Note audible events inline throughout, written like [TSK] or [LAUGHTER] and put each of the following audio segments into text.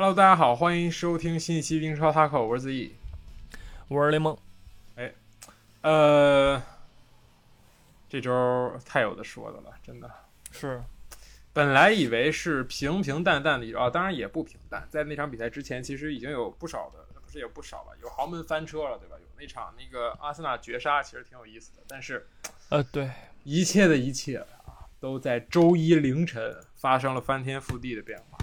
Hello，大家好，欢迎收听新一期英超 Taco，我是子毅。我是雷蒙。呃，这周太有的说的了，真的。是，本来以为是平平淡淡的一周啊，当然也不平淡。在那场比赛之前，其实已经有不少的，不是有不少吧，有豪门翻车了，对吧？有那场那个阿森纳绝杀，其实挺有意思的。但是，呃，对，一切的一切啊，都在周一凌晨发生了翻天覆地的变化。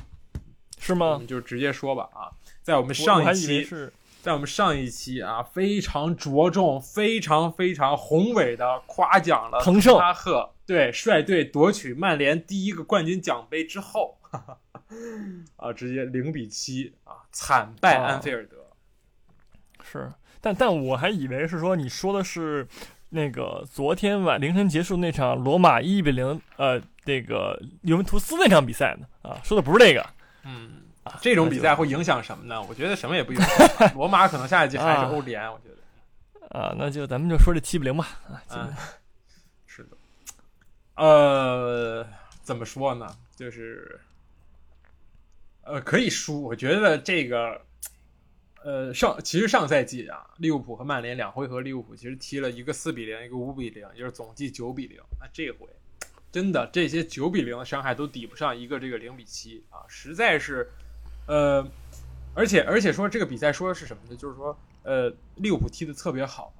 我是吗们？就直接说吧啊，在我们上一期，是在我们上一期啊，非常着重、非常非常宏伟的夸奖了滕胜哈赫对率队夺取曼联第一个冠军奖杯之后，哈 [LAUGHS] 哈啊，直接零比七啊，惨败啊安菲尔德。是，但但我还以为是说你说的是那个昨天晚凌晨结束那场罗马一比零呃这个尤文图斯那场比赛呢啊，说的不是这个嗯，这种比赛会影响什么呢？我觉得什么也不影响。[LAUGHS] 罗马可能下一季还是啊欧联，我觉得。啊，那就咱们就说这七比零吧啊，是的。呃，怎么说呢？就是，呃，可以输。我觉得这个，呃，上其实上赛季啊，利物浦和曼联两回合，利物浦其实踢了一个四比零，一个五比零，也就是总计九比零。那这回真的这些九比零的伤害都抵不上一个这个零比七啊，实在是，呃，而且而且说这个比赛说的是什么呢？就是说，呃，利物浦踢的特别好？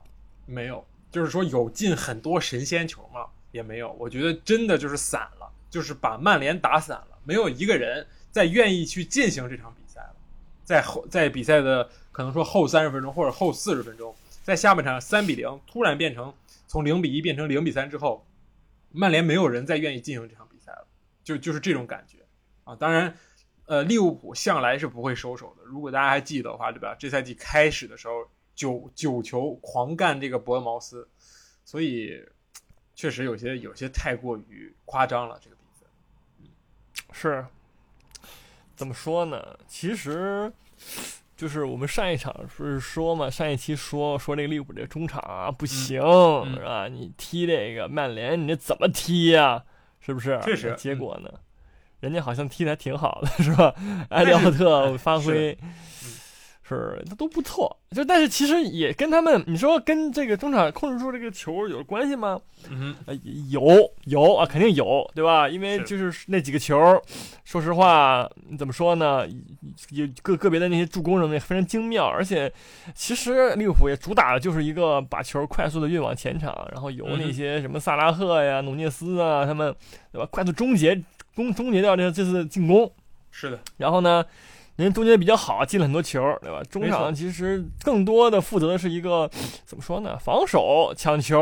没有，就是说有进很多神仙球吗？也没有。我觉得真的就是散了，就是把曼联打散了，没有一个人再愿意去进行这场比赛了。在后在比赛的可能说后三十分钟或者后四十分钟，在下半场三比零突然变成从零比一变成零比三之后，曼联没有人再愿意进行这场比赛了，就就是这种感觉啊。当然，呃，利物浦向来是不会收手的。如果大家还记得的话，对吧？这赛季开始的时候，九九球狂干这个伯恩茅斯，所以确实有些有些太过于夸张了。这个比赛，是，怎么说呢？其实就是我们上一场不是说嘛，上一期说说这个利物浦这个中场啊不行、嗯是吧？你踢这个曼联，你这怎么踢呀、是不是？确实结果呢？人家好像踢的还挺好的，是吧？埃利奥特发挥是他都不错，就但是其实也跟他们，你说跟这个中场控制住这个球有关系吗？嗯呃，有有啊，肯定有，对吧？因为就是那几个球，说实话，怎么说呢？有个个别的那些助攻什么的非常精妙，而且其实利物浦也主打的就是一个把球快速的运往前场，然后由那些什么萨拉赫呀、努涅斯啊他们，对吧？快速终结终终结掉这这次进攻，是的，然后呢，人家终结比较好，进了很多球，对吧？中场其实更多的负责的是一个怎么说呢？防守、抢球，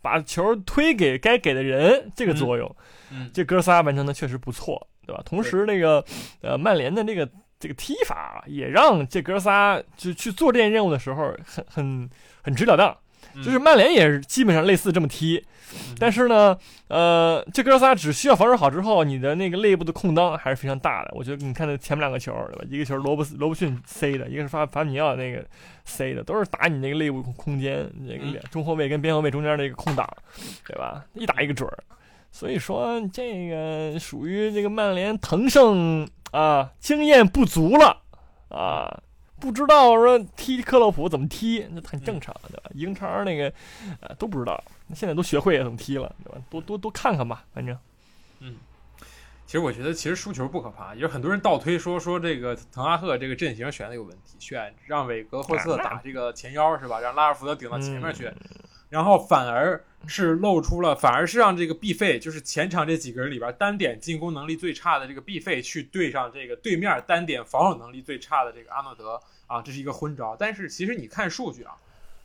把球推给该给的人这个作用。嗯，这哥仨完成的确实不错，对吧？同时，那个呃，曼联的那个这个踢法啊也让这哥仨就去做这件任务的时候很很很直了当。嗯就是曼联也是基本上类似这么踢，嗯但是呢，呃，这哥仨只需要防守好之后，你的那个内部的空当还是非常大的。我觉得你看那前面两个球，对吧？一个球罗伯斯罗伯逊塞的，一个是法法米奥那个塞的，都是打你那个内部空间，那个嗯中后卫跟边后卫中间那个空档，对吧？一打一个准儿。所以说，这个属于这个曼联腾胜啊，经验不足了啊。不知道说踢克洛普怎么踢，那很正常，对吧？英超那个，呃，都不知道，现在都学会怎么踢了，对吧？多多多看看吧，反正嗯其实我觉得，其实输球不可怕，也有很多人倒推说说这个滕哈赫这个阵型选的有问题，选让韦格霍斯特打这个前腰是吧？让拉尔福德顶到前面去，然后反而是露出了，反而是让这个毕费，就是前场这几个人里边单点进攻能力最差的这个毕费去对上这个对面单点防守能力最差的这个阿诺德啊，这是一个昏招。但是其实你看数据啊，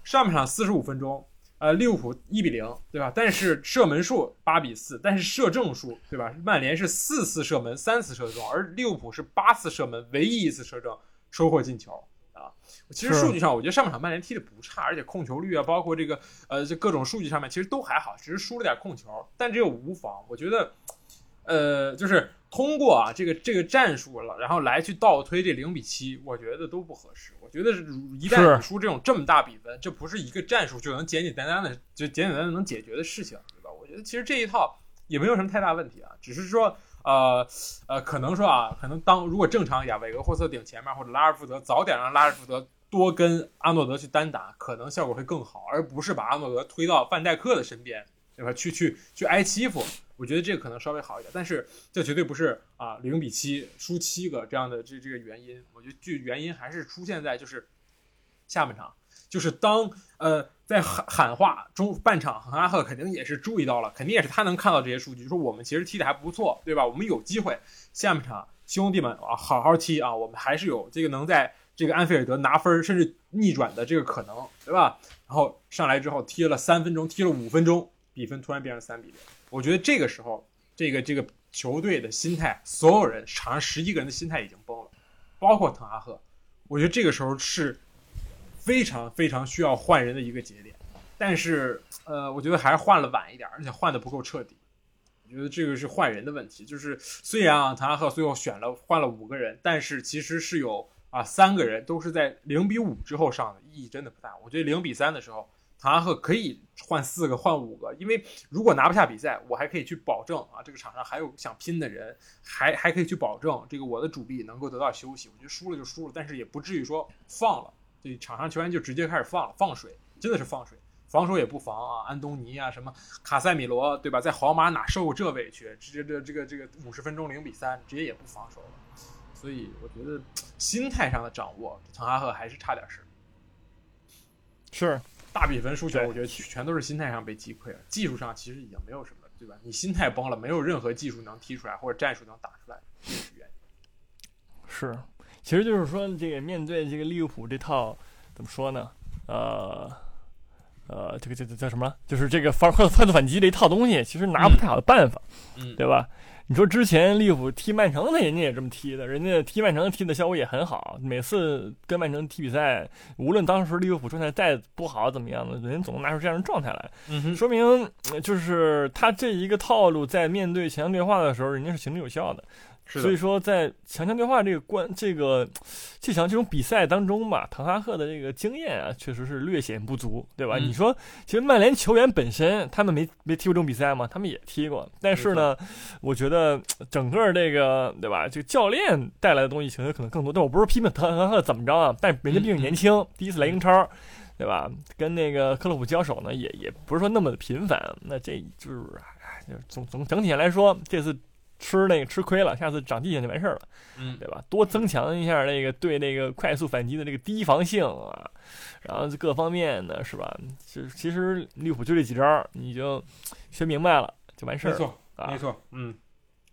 上半场四十五分钟，呃，利物浦一比零，对吧？但是射门数八比四，但是射正数，对吧？曼联是四次射门，三次射中，而利物浦是八次射门，唯一一次射正，收获进球。其实数据上，我觉得上半场曼联踢的不差，而且控球率啊，包括这个呃，这各种数据上面其实都还好，只是输了点控球，但这又无妨。我觉得，呃，就是通过啊这个这个战术了，然后来去倒推这零比七，我觉得都不合适。我觉得是一旦输这种这么大比分，这不是一个战术就能简简单单的就简简单单能解决的事情，对吧？我觉得其实这一套也没有什么太大问题啊，只是说呃呃，可能说啊，可能当如果正常亚韦格霍斯特顶前面，或者拉尔福德早点让拉尔福德多跟阿诺德去单打，可能效果会更好，而不是把阿诺德推到范戴克的身边，对吧？去去去挨欺负，我觉得这个可能稍微好一点，但是这绝对不是啊零比七输七个这样的这这个原因，我觉得剧原因还是出现在就是下半场。就是当呃在喊喊话中半场，恒阿赫肯定也是注意到了，肯定也是他能看到这些数据，就说我们其实踢的还不错，对吧？我们有机会下半场兄弟们啊好好踢啊，我们还是有这个能在这个安菲尔德拿分甚至逆转的这个可能，对吧？然后上来之后踢了三分钟，踢了五分钟，比分突然变成三比零。我觉得这个时候这个这个球队的心态，所有人场上十一个人的心态已经崩了，包括滕哈赫。我觉得这个时候是。非常非常需要换人的一个节点，但是呃，我觉得还是换了晚一点，而且换的不够彻底。我觉得这个是换人的问题。就是虽然啊，滕哈赫最后选了换了五个人，但是其实是有啊三个人都是在零比五之后上的，意义真的不大。我觉得零比三的时候，滕哈赫可以换四个换五个，因为如果拿不下比赛，我还可以去保证啊这个场上还有想拼的人，还还可以去保证这个我的主力能够得到休息。我觉得输了就输了，但是也不至于说放了。这场上球员就直接开始放了，放水，真的是放水，防守也不防啊，安东尼啊，什么卡塞米罗，对吧？在皇马哪受过这委屈？直接这这个这个五十分钟零比三，直接也不防守了。所以我觉得心态上的掌握，滕哈赫还是差点事是大比分输球，我觉得全都是心态上被击溃了。技术上其实已经没有什么，对吧？你心态崩了，没有任何技术能踢出来，或者战术能打出来，是原因。是。其实就是说，这个面对这个利物浦这套怎么说呢？呃，呃，这个这这叫什么？就是这个反快速反击的一套东西，其实拿不太好的办法，嗯，对吧？你说之前利物浦踢曼城那，人家也这么踢的，人家踢曼城踢的效果也很好。每次跟曼城踢比赛，无论当时利物浦状态再不好怎么样的，人总能拿出这样的状态来，说明就是他这一个套路在面对强强对话的时候，人家是行之有效的。所以说，在强强对话这个关这个这场这种比赛当中吧，滕哈赫的这个经验啊，确实是略显不足，对吧？你说，其实曼联球员本身他们没没踢过这种比赛吗？他们也踢过，但是呢，我觉得整个这个对吧，这个教练带来的东西其实可能更多。但我不是批评滕哈赫怎么着啊，但人家毕竟年轻，第一次来英超，对吧？跟那个克洛普交手呢，也也不是说那么的频繁。那这就是，哎，总总整体来说，这次。吃那个吃亏了，下次长记性就完事儿了，嗯，对吧？多增强一下那个对那个快速反击的这个提防性啊，然后各方面的是吧？其实其实利物浦就这几招，你就学明白了就完事儿。没错，没错，嗯，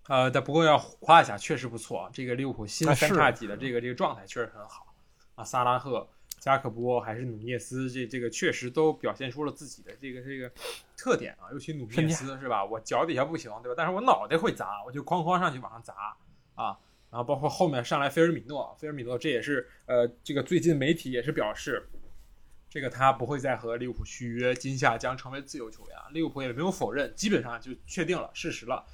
呃，但不过要夸一下，确实不错啊，这个利物浦新三叉戟的这个这个状态确实很好啊，萨拉赫。加克波还是努涅斯，这这个确实都表现出了自己的这个这个特点啊，尤其努涅斯是吧？我脚底下不行，对吧？但是我脑袋会砸，我就哐哐上去往上砸啊！然后包括后面上来菲尔米诺，菲尔米诺这也是呃，这个最近媒体也是表示，这个他不会再和利物浦续约，今夏将成为自由球员。利物浦也没有否认，基本上就确定了事实了。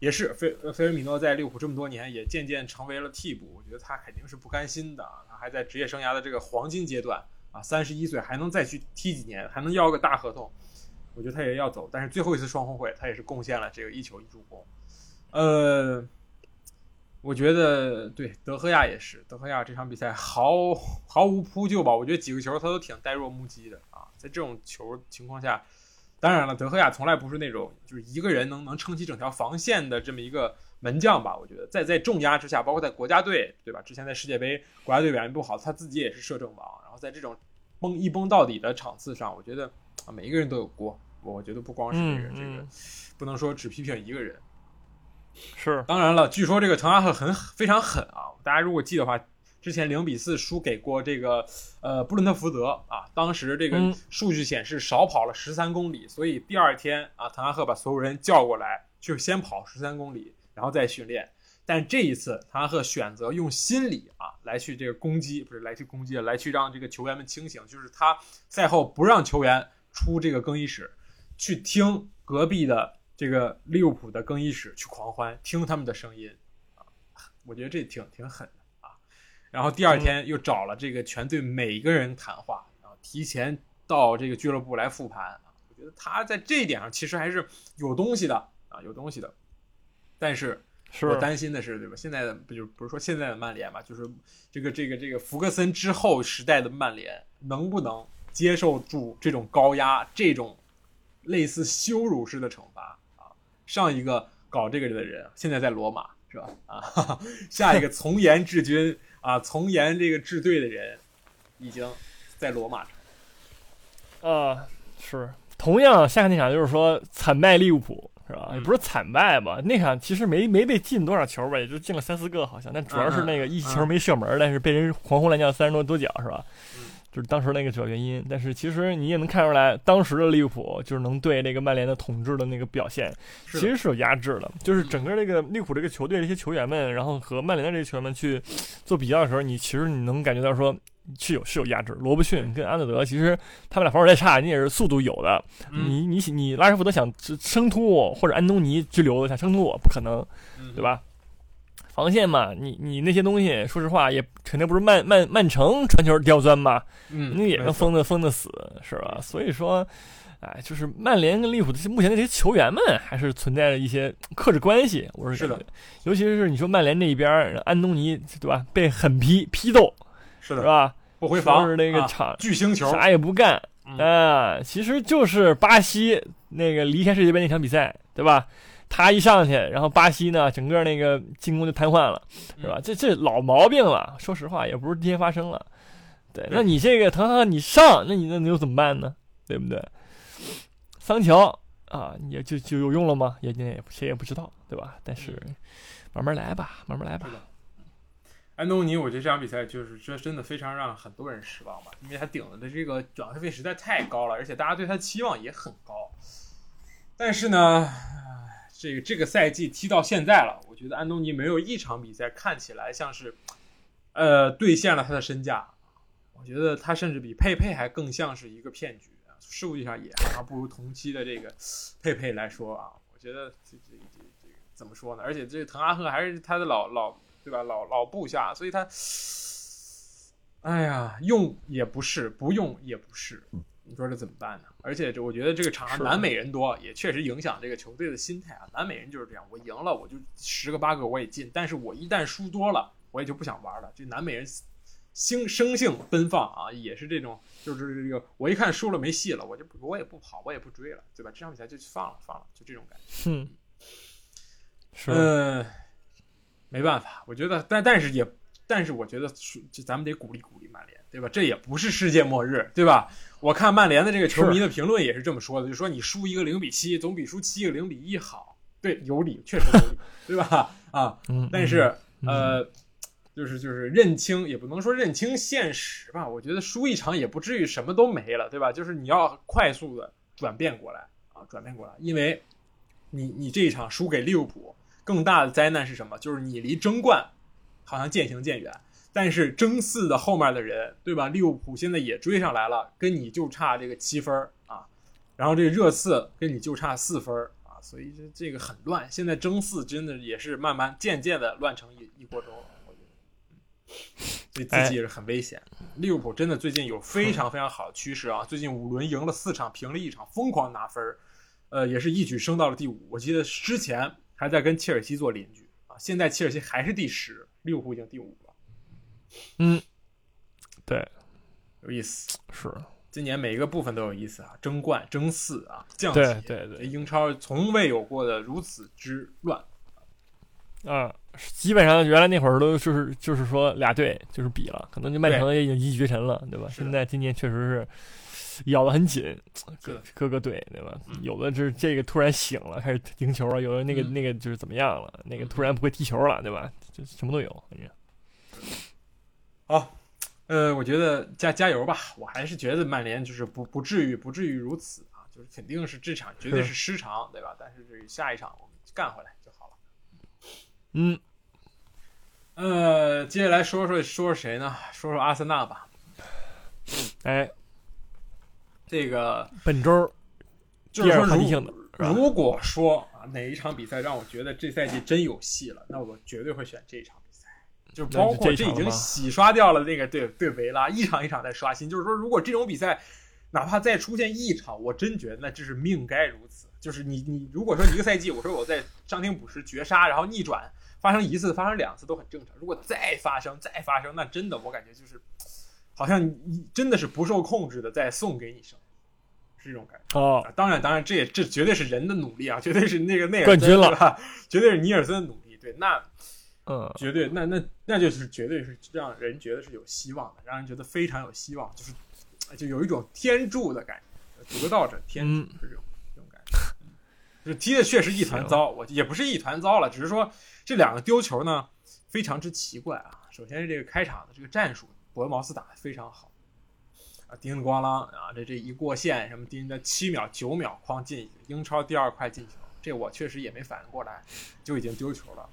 也是菲菲尔米诺在利物浦这么多年，也渐渐成为了替补。我觉得他肯定是不甘心的，他还在职业生涯的这个黄金阶段啊，三十一岁还能再去踢几年，还能要个大合同。我觉得他也要走，但是最后一次双红会，他也是贡献了这个一球一助攻。呃，我觉得对德赫亚也是，德赫亚这场比赛毫毫无扑救吧？我觉得几个球他都挺呆若木鸡的啊，在这种球情况下。当然了，德赫亚从来不是那种就是一个人能能撑起整条防线的这么一个门将吧？我觉得在在重压之下，包括在国家队，对吧？之前在世界杯国家队表现不好，他自己也是摄政王。然后在这种崩一崩到底的场次上，我觉得啊，每一个人都有锅。我觉得不光是这个这个，不能说只批评一个人。是，当然了，据说这个滕哈赫很非常狠啊！大家如果记的话。之前零比四输给过这个呃布伦特福德啊，当时这个数据显示少跑了十三公里，所以第二天啊，滕哈赫把所有人叫过来，就先跑十三公里，然后再训练。但这一次，滕哈赫选择用心理啊来去这个攻击，不是来去攻击，来去让这个球员们清醒，就是他赛后不让球员出这个更衣室，去听隔壁的这个利物浦的更衣室去狂欢，听他们的声音啊，我觉得这挺挺狠。然后第二天又找了这个全队每一个人谈话，然后提前到这个俱乐部来复盘啊。我觉得他在这一点上其实还是有东西的啊，有东西的。但是是我担心的是，对吧？现在的不就不是说现在的曼联嘛，就是这个这个这个福格森之后时代的曼联能不能接受住这种高压，这种类似羞辱式的惩罚啊？上一个搞这个的人现在在罗马是吧？啊，[LAUGHS] 下一个从严治军啊，从严这个治队的人已经在罗马啊，是。同样，下那场就是说惨败利物浦，是吧？嗯也不是惨败吧，那场其实没没被进多少球吧，也就进了三四个好像，但主要是那个一球没射门，但是被人狂轰滥叫三十多多脚，是吧？嗯就是当时那个主要原因。但是其实你也能看出来，当时的利物浦就是能对这个曼联的统治的那个表现，其实是有压制的。就是整个这个利物浦这个球队这些球员们，然后和曼联的这些球员们去做比较的时候，你其实你能感觉到说。是有是有压制，罗伯逊跟安德德，其实他们俩防守再差，你也是速度有的，嗯你你你拉什福德想生突我，或者安东尼之流的想生突我，不可能，嗯对吧？防线嘛，你你那些东西，说实话也肯定不是曼曼曼城传球刁钻吧，嗯，那也能封的封的死，是吧？所以说，哎，就是曼联跟利物浦目前的这些球员们，还是存在着一些克制关系。我是是的感觉，尤其是你说曼联那一边，安东尼对吧，被狠批批斗是的，是吧？不回防是那个啊场巨星球，啥也不干，嗯啊，其实就是巴西那个离开世界杯那场比赛，对吧？他一上去，然后巴西呢，整个那个进攻就瘫痪了，是吧？嗯这这老毛病了，说实话也不是今天发生了。对，那你这个滕哈你上，那你那你又怎么办呢？对不对？桑乔啊，也就就有用了吗？也也谁也不知道，对吧？但是慢慢来吧，慢慢来吧安东尼，我觉得这场比赛就是这真的非常让很多人失望吧，因为他顶的这个转会费实在太高了，而且大家对他期望也很高。但是呢，唉这个这个赛季踢到现在了，我觉得安东尼没有一场比赛看起来像是，呃，兑现了他的身价。我觉得他甚至比佩佩还更像是一个骗局，数据上也还不如同期的这个佩佩来说啊。我觉得这这这这怎么说呢？而且这滕哈赫还是他的老老对吧？老老部下，所以他，哎呀，用也不是，不用也不是，你说这怎么办呢？而且这我觉得这个场上南美人多，也确实影响这个球队的心态啊。南美人就是这样，我赢了我就十个八个我也进，但是我一旦输多了，我也就不想玩了。这南美人性生性奔放啊，也是这种，就是这个我一看输了没戏了，我就不我也不跑，我也不追了，对吧？这场比赛就放了放了，就这种感觉。哼，是，嗯，没办法，我觉得，但但是也，但是我觉得，就咱们得鼓励鼓励曼联，对吧？这也不是世界末日，对吧？我看曼联的这个球迷的评论也是这么说的，就说你输一个零比七，总比输七个零比一好。对，有理，确实有理，对吧？啊，嗯，但是嗯呃，就是就是认清，也不能说认清现实吧。我觉得输一场也不至于什么都没了，对吧？就是你要快速的转变过来啊，转变过来，因为你你这一场输给利物浦，更大的灾难是什么？就是你离争冠好像渐行渐远，但是争四的后面的人，对吧？利物浦现在也追上来了，跟你就差这个七分啊，然后这个热刺跟你就差四分啊，所以这这个很乱。现在争四真的也是慢慢渐渐的乱成一一锅粥了，我觉得，所以自己也是很危险。利物浦真的最近有非常非常好的趋势啊，最近五轮赢了四场，平了一场，疯狂拿分，呃，也是一举升到了第五。我记得之前还在跟切尔西做邻居啊，现在切尔西还是第十，利物浦已经第五了，嗯，对，有意思。是，今年每一个部分都有意思啊，争冠、争四啊，降级，对对对，英超从未有过的如此之乱。啊，基本上原来那会儿都就是就是说俩队就是比了，可能就曼城也已经一骑绝尘了，对吧？现在今年确实是咬得很紧，各各个队对吧？嗯有的就是这个突然醒了，开始赢球了；有的那个、嗯那个就是怎么样了，那个突然不会踢球了，对吧？就什么都有，反正好，呃，我觉得加加油吧，我还是觉得曼联就是不不至于不至于如此啊，就是肯定是这场绝对是失常，对吧？但是这个下一场我们干回来就好了。嗯，呃，接下来说说说说谁呢？说说阿森纳吧。哎，这个本周就是说如，的？如果说啊哪一场比赛让我觉得这赛季真有戏了，那我绝对会选这一场。就包括这已经洗刷掉了那个对对维拉，一场一场在刷新。就是说，如果这种比赛哪怕再出现一场，我真觉得那这是命该如此。就是你你如果说一个赛季，我说我在伤停补时绝杀，然后逆转，发生一次、发生两次都很正常。如果再发生、再发生，那真的我感觉就是，好像你真的是不受控制的在送给你生，是这种感觉。哦，啊当然，当然，这也这绝对是人的努力啊，绝对是那个那个冠军了？绝对是尼尔森的努力。对，那嗯，绝对，那那那就是绝对是让人觉得是有希望的，让人觉得非常有希望，就是就有一种天助的感觉，得道者天助这种这种感觉。嗯就是踢的确实一团糟，我也不是一团糟了，只是说这两个丢球呢非常之奇怪啊。首先是这个开场的这个战术，伯恩茅斯打得非常好啊，叮铃咣啷啊，这这一过线什么叮的七秒九秒框进英超第二快进球，这我确实也没反应过来，就已经丢球了。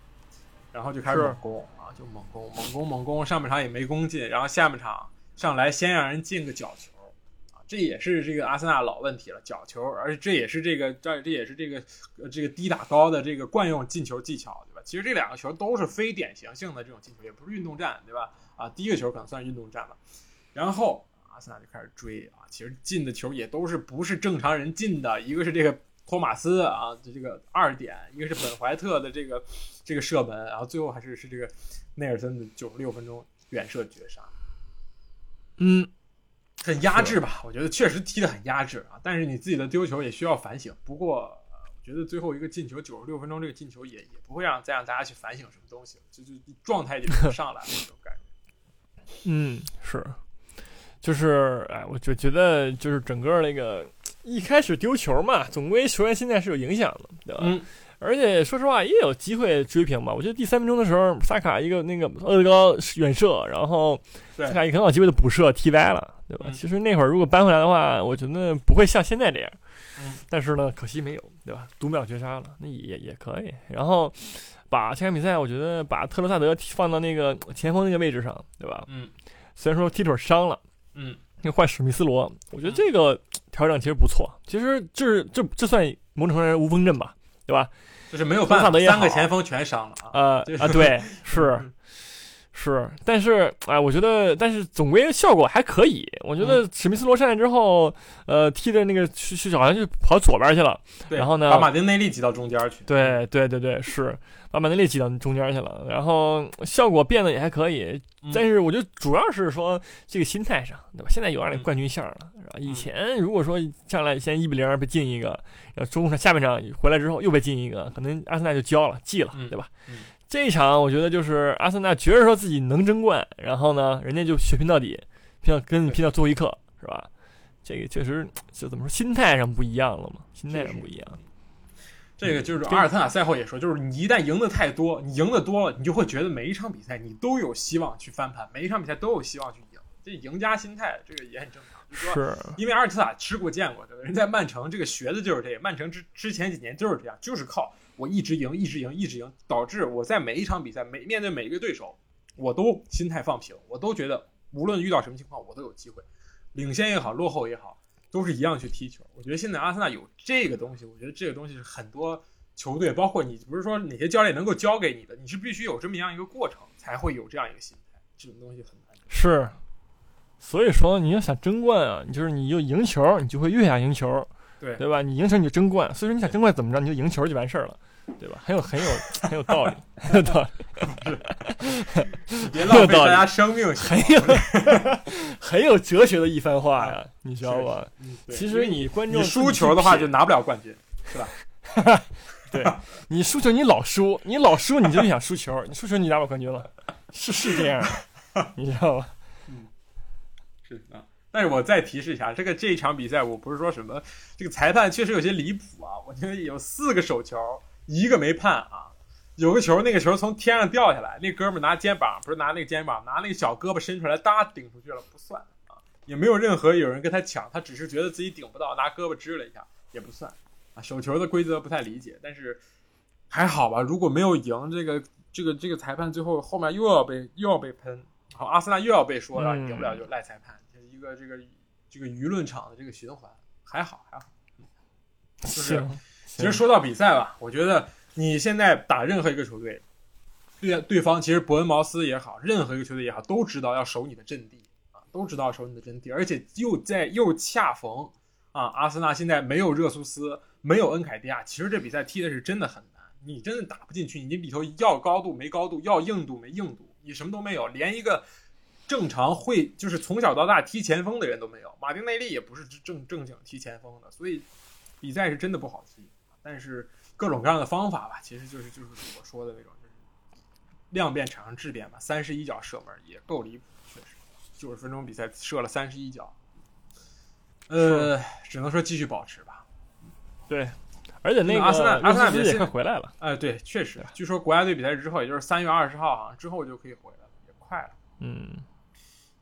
然后就开始猛攻啊，就猛攻，猛攻，猛攻，上半场也没攻进，然后下半场上来先让人进个角球啊，这也是这个阿森纳老问题了，角球，而且这也是这个这这也是这个呃这个低打高的这个惯用进球技巧，对吧？其实这两个球都是非典型性的这种进球，也不是运动战，对吧？啊，第一个球可能算是运动战了，然后阿森纳就开始追啊，其实进的球也都是不是正常人进的，一个是这个托马斯啊，这个二点，一个是本怀特的这个这个射门，然后最后还是是这个内尔森的九十六分钟远射绝杀，嗯，很压制吧？我觉得确实踢得很压制啊，但是你自己的丢球也需要反省。不过，呃我觉得最后一个进球九十六分钟这个进球也也不会让再让大家去反省什么东西，就就状态就不上来了那种感觉。嗯，是，就是哎，我就觉得就是整个那个一开始丢球嘛，总归球员心态是有影响的，对吧？嗯，而且说实话也有机会追平吧。我觉得第三分钟的时候，萨卡一个那个厄德高远射，然后萨卡一个很好机会的补射踢歪了，对吧？嗯其实那会儿如果扳回来的话，我觉得不会像现在这样。嗯但是呢，可惜没有，对吧？读秒绝杀了，那也也可以。然后把这场比赛，我觉得把特罗萨德放到那个前锋那个位置上，对吧？嗯虽然说踢腿伤了，嗯，那换史密斯罗，我觉得这个调整其实不错。其实这这这算某种程度上无锋阵吧，对吧？就是没有办法，三个前锋全伤了啊。呃对啊，对，是嗯 [LAUGHS] 是，但是哎、我觉得，但是总归效果还可以。我觉嗯得史密斯罗上来之后，呃，踢的那个去去好像就跑左边去了。对，然后呢把马丁内利挤到中间去。对对对对，是把马丁内利挤到中间去了，然后效果变得也还可以。嗯但是我觉得主要是说这个心态上，对吧？现在有点那个嗯冠军相了，是吧？以前如果说上来先一比零被进一个，然后中场下半场回来之后又被进一个，可能阿森纳就交了，记了，嗯对吧？嗯这一场我觉得就是阿森纳觉得说自己能争冠，然后呢，人家就血拼到底，拼到跟你拼到最后一刻，是吧？这个确实就怎么说，心态上不一样了嘛，心态上不一样。这个就是阿尔特塔赛后也说，就是你一旦赢得太多，你赢得多了，你就会觉得每一场比赛你都有希望去翻盘，每一场比赛都有希望去赢，这赢家心态这个也很正常。就是因为阿尔特塔吃过见过，对吧？人在曼城这个学的就是这个，曼城之之前几年就是这样，就是靠我一直赢，一直赢，一直赢，导致我在每一场比赛每面对每一个对手，我都心态放平，我都觉得无论遇到什么情况，我都有机会，领先也好，落后也好，都是一样去踢球。我觉得现在阿森纳有这个东西，我觉得这个东西是很多球队，包括你，不是说哪些教练能够教给你的，你是必须有这么样一个过程，才会有这样一个心态。这种东西很难。是，所以说你要想争冠啊，你就是你就赢球，你就会越想赢球，对对吧？你赢球你就争冠，所以说你想争冠怎么着，你就赢球就完事儿了，对吧？很有很有很有道理，很有道理 [LAUGHS] [LAUGHS] 别浪费大家生命，很有很有哲学的一番话呀，你知道吧？其实你观众你输球的话就拿不了冠军，是吧？对你输球你老输，你老输你就想输球，你输球你拿不了冠军了，是是这样的，[LAUGHS] 你知道吧？嗯是啊。但是我再提示一下，这个这一场比赛，我不是说什么这个裁判确实有些离谱啊，我觉得有四个手球，一个没判啊。有个球，那个球从天上掉下来，那哥们儿拿肩膀，不是拿那个肩膀，拿那个小胳膊伸出来，哒顶出去了，不算啊，也没有任何有人跟他抢，他只是觉得自己顶不到，拿胳膊支了一下，也不算啊。手球的规则不太理解，但是还好吧。如果没有赢，这个这个这个裁判最后后面又要被又要被喷，好，阿森纳又要被说了，嗯赢不了就赖裁判，一个这个这个舆论场的这个循环，还好还好。就是行，其实说到比赛吧，我觉得你现在打任何一个球队，对对方其实伯恩茅斯也好，任何一个球队也好，都知道要守你的阵地啊，都知道守你的阵地，而且又在又恰逢啊，阿森纳现在没有热苏斯，没有恩凯迪亚，其实这比赛踢的是真的很难。你真的打不进去，你里头要高度没高度，要硬度没硬度，你什么都没有，连一个正常会就是从小到大踢前锋的人都没有。马丁内利也不是正正经踢前锋的，所以比赛是真的不好踢。但是各种各样的方法吧，其实就是就是我说的那种，就是量变产生质变吧。三十一脚射门也够离谱，确实，九十分钟比赛射了三十一脚，呃，只能说继续保持吧。对，而且那个阿森纳阿森纳也快回来了。哎，对，确实，据说国家队比赛之后，也就是三月二十号啊之后就可以回来了，也快了。嗯，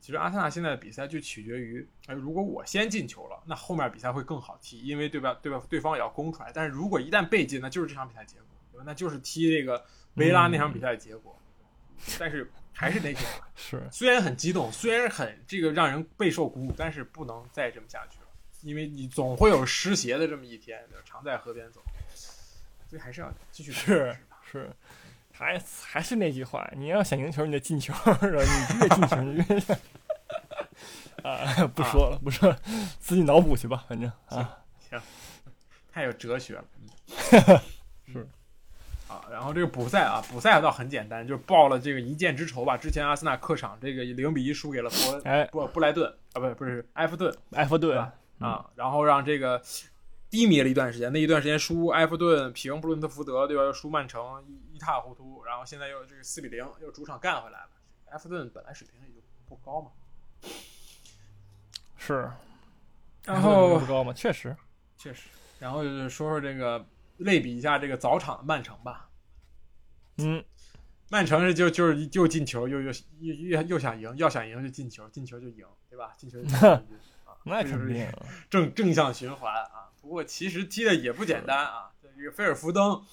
其实阿森纳现在的比赛就取决于，哎，如果我先进球了，那后面比赛会更好踢，因为对吧？对吧？对方也要攻出来。但是如果一旦被进，那就是这场比赛结果，对吧？那就是踢这个维拉那场比赛的结果。但是还是那句话，是虽然很激动，虽然很这个让人备受鼓舞，但是不能再这么下去了。因为你总会有失鞋的这么一天，常在河边走，所以还是要继续是是，还还是那句话，你要想赢球，你得进球，是吧？你越进球，你越 [LAUGHS] 啊，不说了，不说了，自己脑补去吧，反正啊，行，太有哲学了，[LAUGHS] 是啊。然后这个补赛啊，补赛倒很简单，就是报了这个一箭之仇吧。之前阿森纳客场这个零比一输给了伯哎布布莱顿啊，不是不是埃弗顿，埃弗顿。啊，然后让这个低迷了一段时间，那一段时间输埃弗顿、平布伦特福德，对吧？又输曼城，一一塌糊涂。然后现在又这个四比零，又主场干回来了。埃弗顿本来水平也就不高嘛，是，然后不高嘛，确实，确实。然后就是说说这个类比一下这个早场的曼城吧。嗯，曼城是就就是又进球，又又又又又想赢，要想赢就进球，进球就赢，对吧？进球就赢 [LAUGHS] 啊。[LAUGHS] 那肯定正正向循环啊！不过其实踢的也不简单啊。这个菲尔福登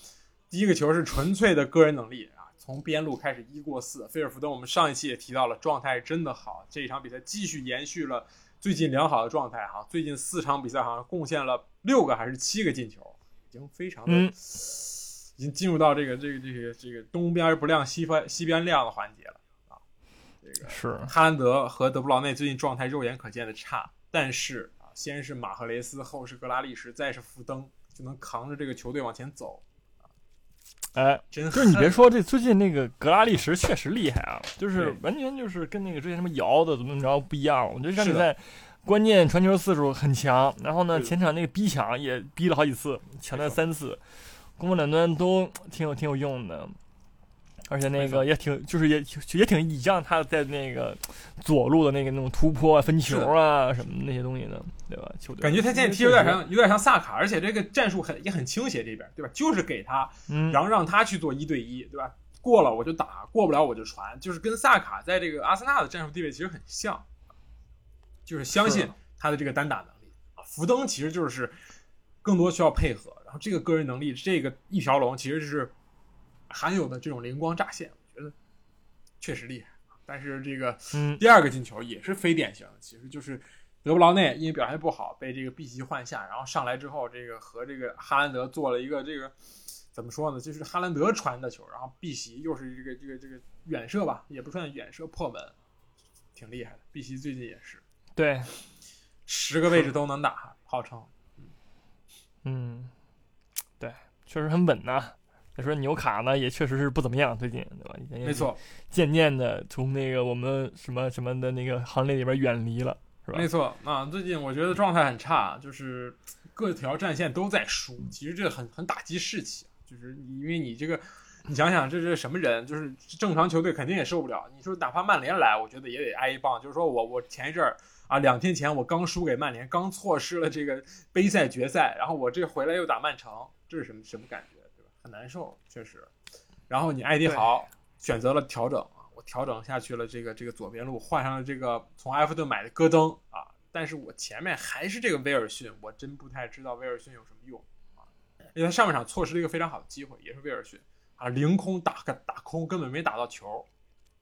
第一个球是纯粹的个人能力啊，从边路开始一过四。菲尔福登我们上一期也提到了，状态真的好。这一场比赛继续延续了最近良好的状态哈。最近四场比赛好像贡献了六个还是七个进球，已经非常的，已经进入到这个这个这个这个东边不亮西边西边亮的环节了啊。这个是哈兰德和德布劳内最近状态肉眼可见的差。但是啊，先是马赫雷斯，后是格拉利什，再是福登，就能扛着这个球队往前走。哎，真就是你别说，这最近那个格拉利什确实厉害啊，就是完全就是跟那个之前什么姚的怎么怎么着不一样。我觉得这场比赛关键传球次数很强，然后呢前场那个逼抢也逼了好几次，抢断三次，攻防两端都挺有挺有用的。而且那个也挺，就是也也挺倚仗他在那个左路的那个那种突破啊、分球啊什么那些东西的，对吧？球队感觉他现在踢有点像有点像萨卡，而且这个战术很也很倾斜这边，对吧？就是给他，然后让他去做一对一，对吧？过了我就打，过不了我就传，就是跟萨卡在这个阿森纳的战术地位其实很像，就是相信他的这个单打能力啊。福登其实就是更多需要配合，然后这个个人能力，这个一条龙其实是。含有的这种灵光乍现，我觉得确实厉害。但是这个第二个进球也是非典型的，其实就是德布劳内因为表现不好被这个碧玺换下，然后上来之后这个和这个哈兰德做了一个这个怎么说呢？就是哈兰德传的球，然后碧玺又是这个这个这个远射吧，也不算远射破门，挺厉害的。碧玺最近也是对十个位置都能打，号称嗯，对，确实很稳呐。再说纽卡呢，也确实是不怎么样，最近对吧？没错，渐渐的从那个我们什么什么的那个行列里边远离了，是吧？没错啊，最近我觉得状态很差，就是各条战线都在输，其实这很很打击士气，就是因为你这个，你想想这是什么人？就是正常球队肯定也受不了。你说哪怕曼联来，我觉得也得挨一棒。就是说我我前一阵儿啊，两天前我刚输给曼联，刚错失了这个杯赛决赛，然后我这回来又打曼城，这是什么什么感觉？很难受，确实。然后你艾迪豪选择了调整啊，我调整下去了这个这个左边路，换上了这个从埃弗顿买的戈登啊。但是我前面还是这个威尔逊，我真不太知道威尔逊有什么用啊。因为他上半场错失了一个非常好的机会，也是威尔逊啊，凌空打个打空，根本没打到球，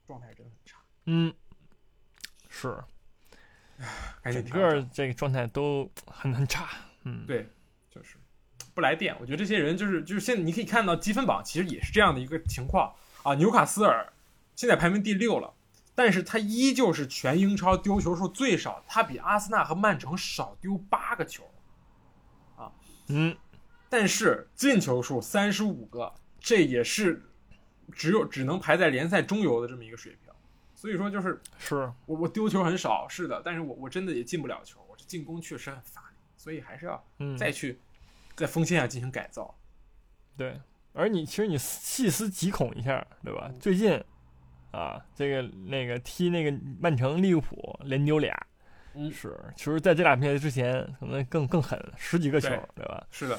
状态真的很差。嗯，是，整个这个状态都很很差。嗯，对，就是。不来电，我觉得这些人就是就是现在你可以看到积分榜其实也是这样的一个情况。啊。纽卡斯尔现在排名第六了，但是他依旧是全英超丢球数最少，他比阿森纳和曼城少丢八个球，啊，嗯，但是进球数三十五个，这也是只有只能排在联赛中游的这么一个水平。所以说，就是。是。我我丢球很少，是的，但是我我真的也进不了球，我这进攻确实很乏力，所以还是要嗯，再去在锋线上进行改造。对，而你其实你细思极恐一下，对吧？最近啊，这个那个踢那个曼城、利物浦连丢俩，嗯是，其实在这俩比赛之前可能更更狠，十几个球，对对吧？是的，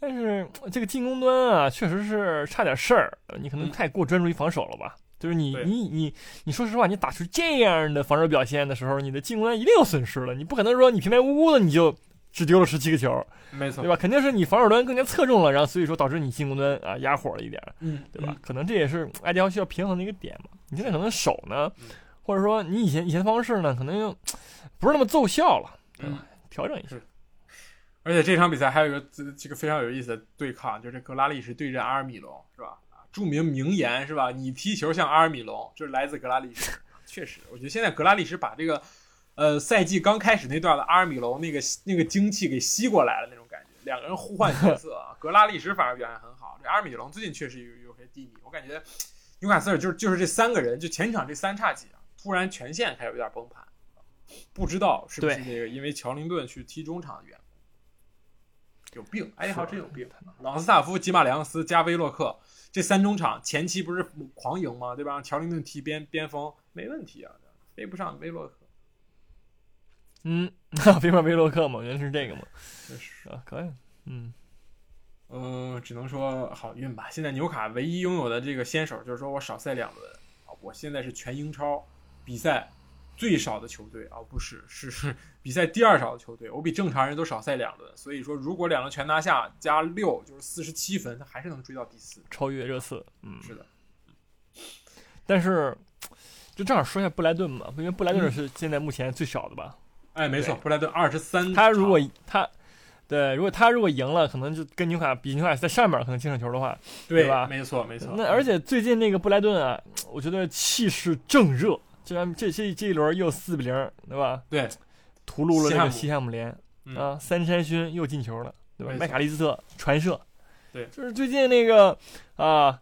但是这个进攻端啊，确实是差点事儿，呃你可能嗯太过专注于防守了吧？就是你你你你说实话，你打出这样的防守表现的时候，你的进攻端一定有损失了，你不可能说你平白无故的你就只丢了十七个球，没错对，吧？肯定是你防守端更加侧重了，然后所以说导致你进攻端啊压火了一点，嗯，对吧？可能这也是爱迪奥需要平衡的一个点嘛。你现在可能手呢嗯，或者说你以前以前的方式呢，可能又 [TSK] 不是那么奏效了，对吧嗯？调整一下是。而且这场比赛还有一个这这个非常有意思的对抗，就是格拉利什对阵阿尔米隆，是吧？啊，著名名言是吧？你踢球像阿尔米隆，就是来自格拉利什。确实，我觉得现在格拉利什把这个，呃，赛季刚开始那段的阿尔米隆那个那个精气给吸过来了那种感觉，两个人互换角色啊。[LAUGHS] 格拉利什反而表现很好，这阿尔米隆最近确实有有些低迷，我感觉纽卡斯尔就是就是这三个人，就前场这三叉戟啊，突然全线开始有点崩盘，不知道是不是对这个因为乔林顿去踢中场的缘故，有病，埃迪豪真有病。朗斯塔夫、吉马良斯加威洛克这三中场前期不是狂赢吗？对吧？让乔林顿踢边边锋没问题啊，飞不上威洛克，嗯，菲法威洛克嘛，原来是这个嘛，确实。啊，可以，嗯，嗯，只能说好运吧。现在纽卡唯一拥有的这个先手就是说我少赛两轮啊，我现在是全英超比赛最少的球队啊，不是是是比赛第二少的球队，我比正常人都少赛两轮。所以说，如果两轮全拿下加六就是四十七分，他还是能追到第四。超越热刺，嗯，是的，但是就正好说一下布莱顿嘛，因为布莱顿嗯是现在目前最少的吧？哎，没错，布莱顿二十三，他如果他对，如果他如果赢了，可能就跟纽卡比纽卡在上面可能净胜球的话，对对吧？没错没错。那而且最近那个布莱顿啊，我觉得气势正热，这这这这一轮又四比零，对吧？对，屠戮了那个西西汉姆联嗯。啊，三山勋又进球了，对吧？麦卡利斯特传射，对。就是最近那个啊，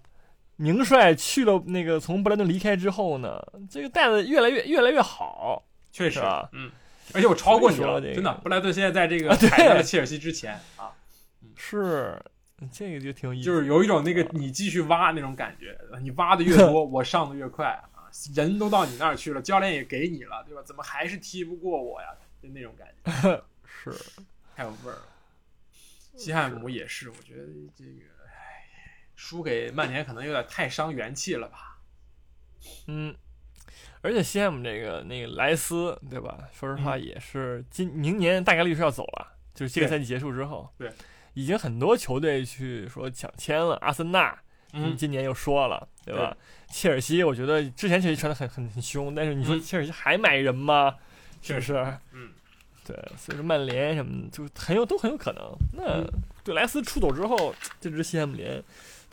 宁帅去了那个从布莱顿离开之后呢，这个带的越来越越来越好，确实啊，嗯，而且我超过你了，真的。布莱顿现在在这个啊对踩在了切尔西之前啊，是这个就挺有意思，就是有一种那个你继续挖那种感觉，你挖的越多，[LAUGHS] 我上的越快啊，人都到你那儿去了，教练也给你了，对吧？怎么还是踢不过我呀？就那种感觉，[LAUGHS] 是太有味儿了。西汉姆也是，我觉得这个，唉，输给曼联可能有点太伤元气了吧？嗯，而且西汉姆这个那个莱斯，对吧？说实话嗯也是今明年大概率是要走了，就是这个赛季结束之后，对，已经很多球队去说抢签了，阿森纳，嗯，今年又说了，对吧？切尔西，我觉得之前确实传的很很很凶，但是你说嗯切尔西还买人吗？是不是？嗯，对，所以说曼联什么的就很有都很有可能。那嗯对莱斯出走之后，这支西汉姆联，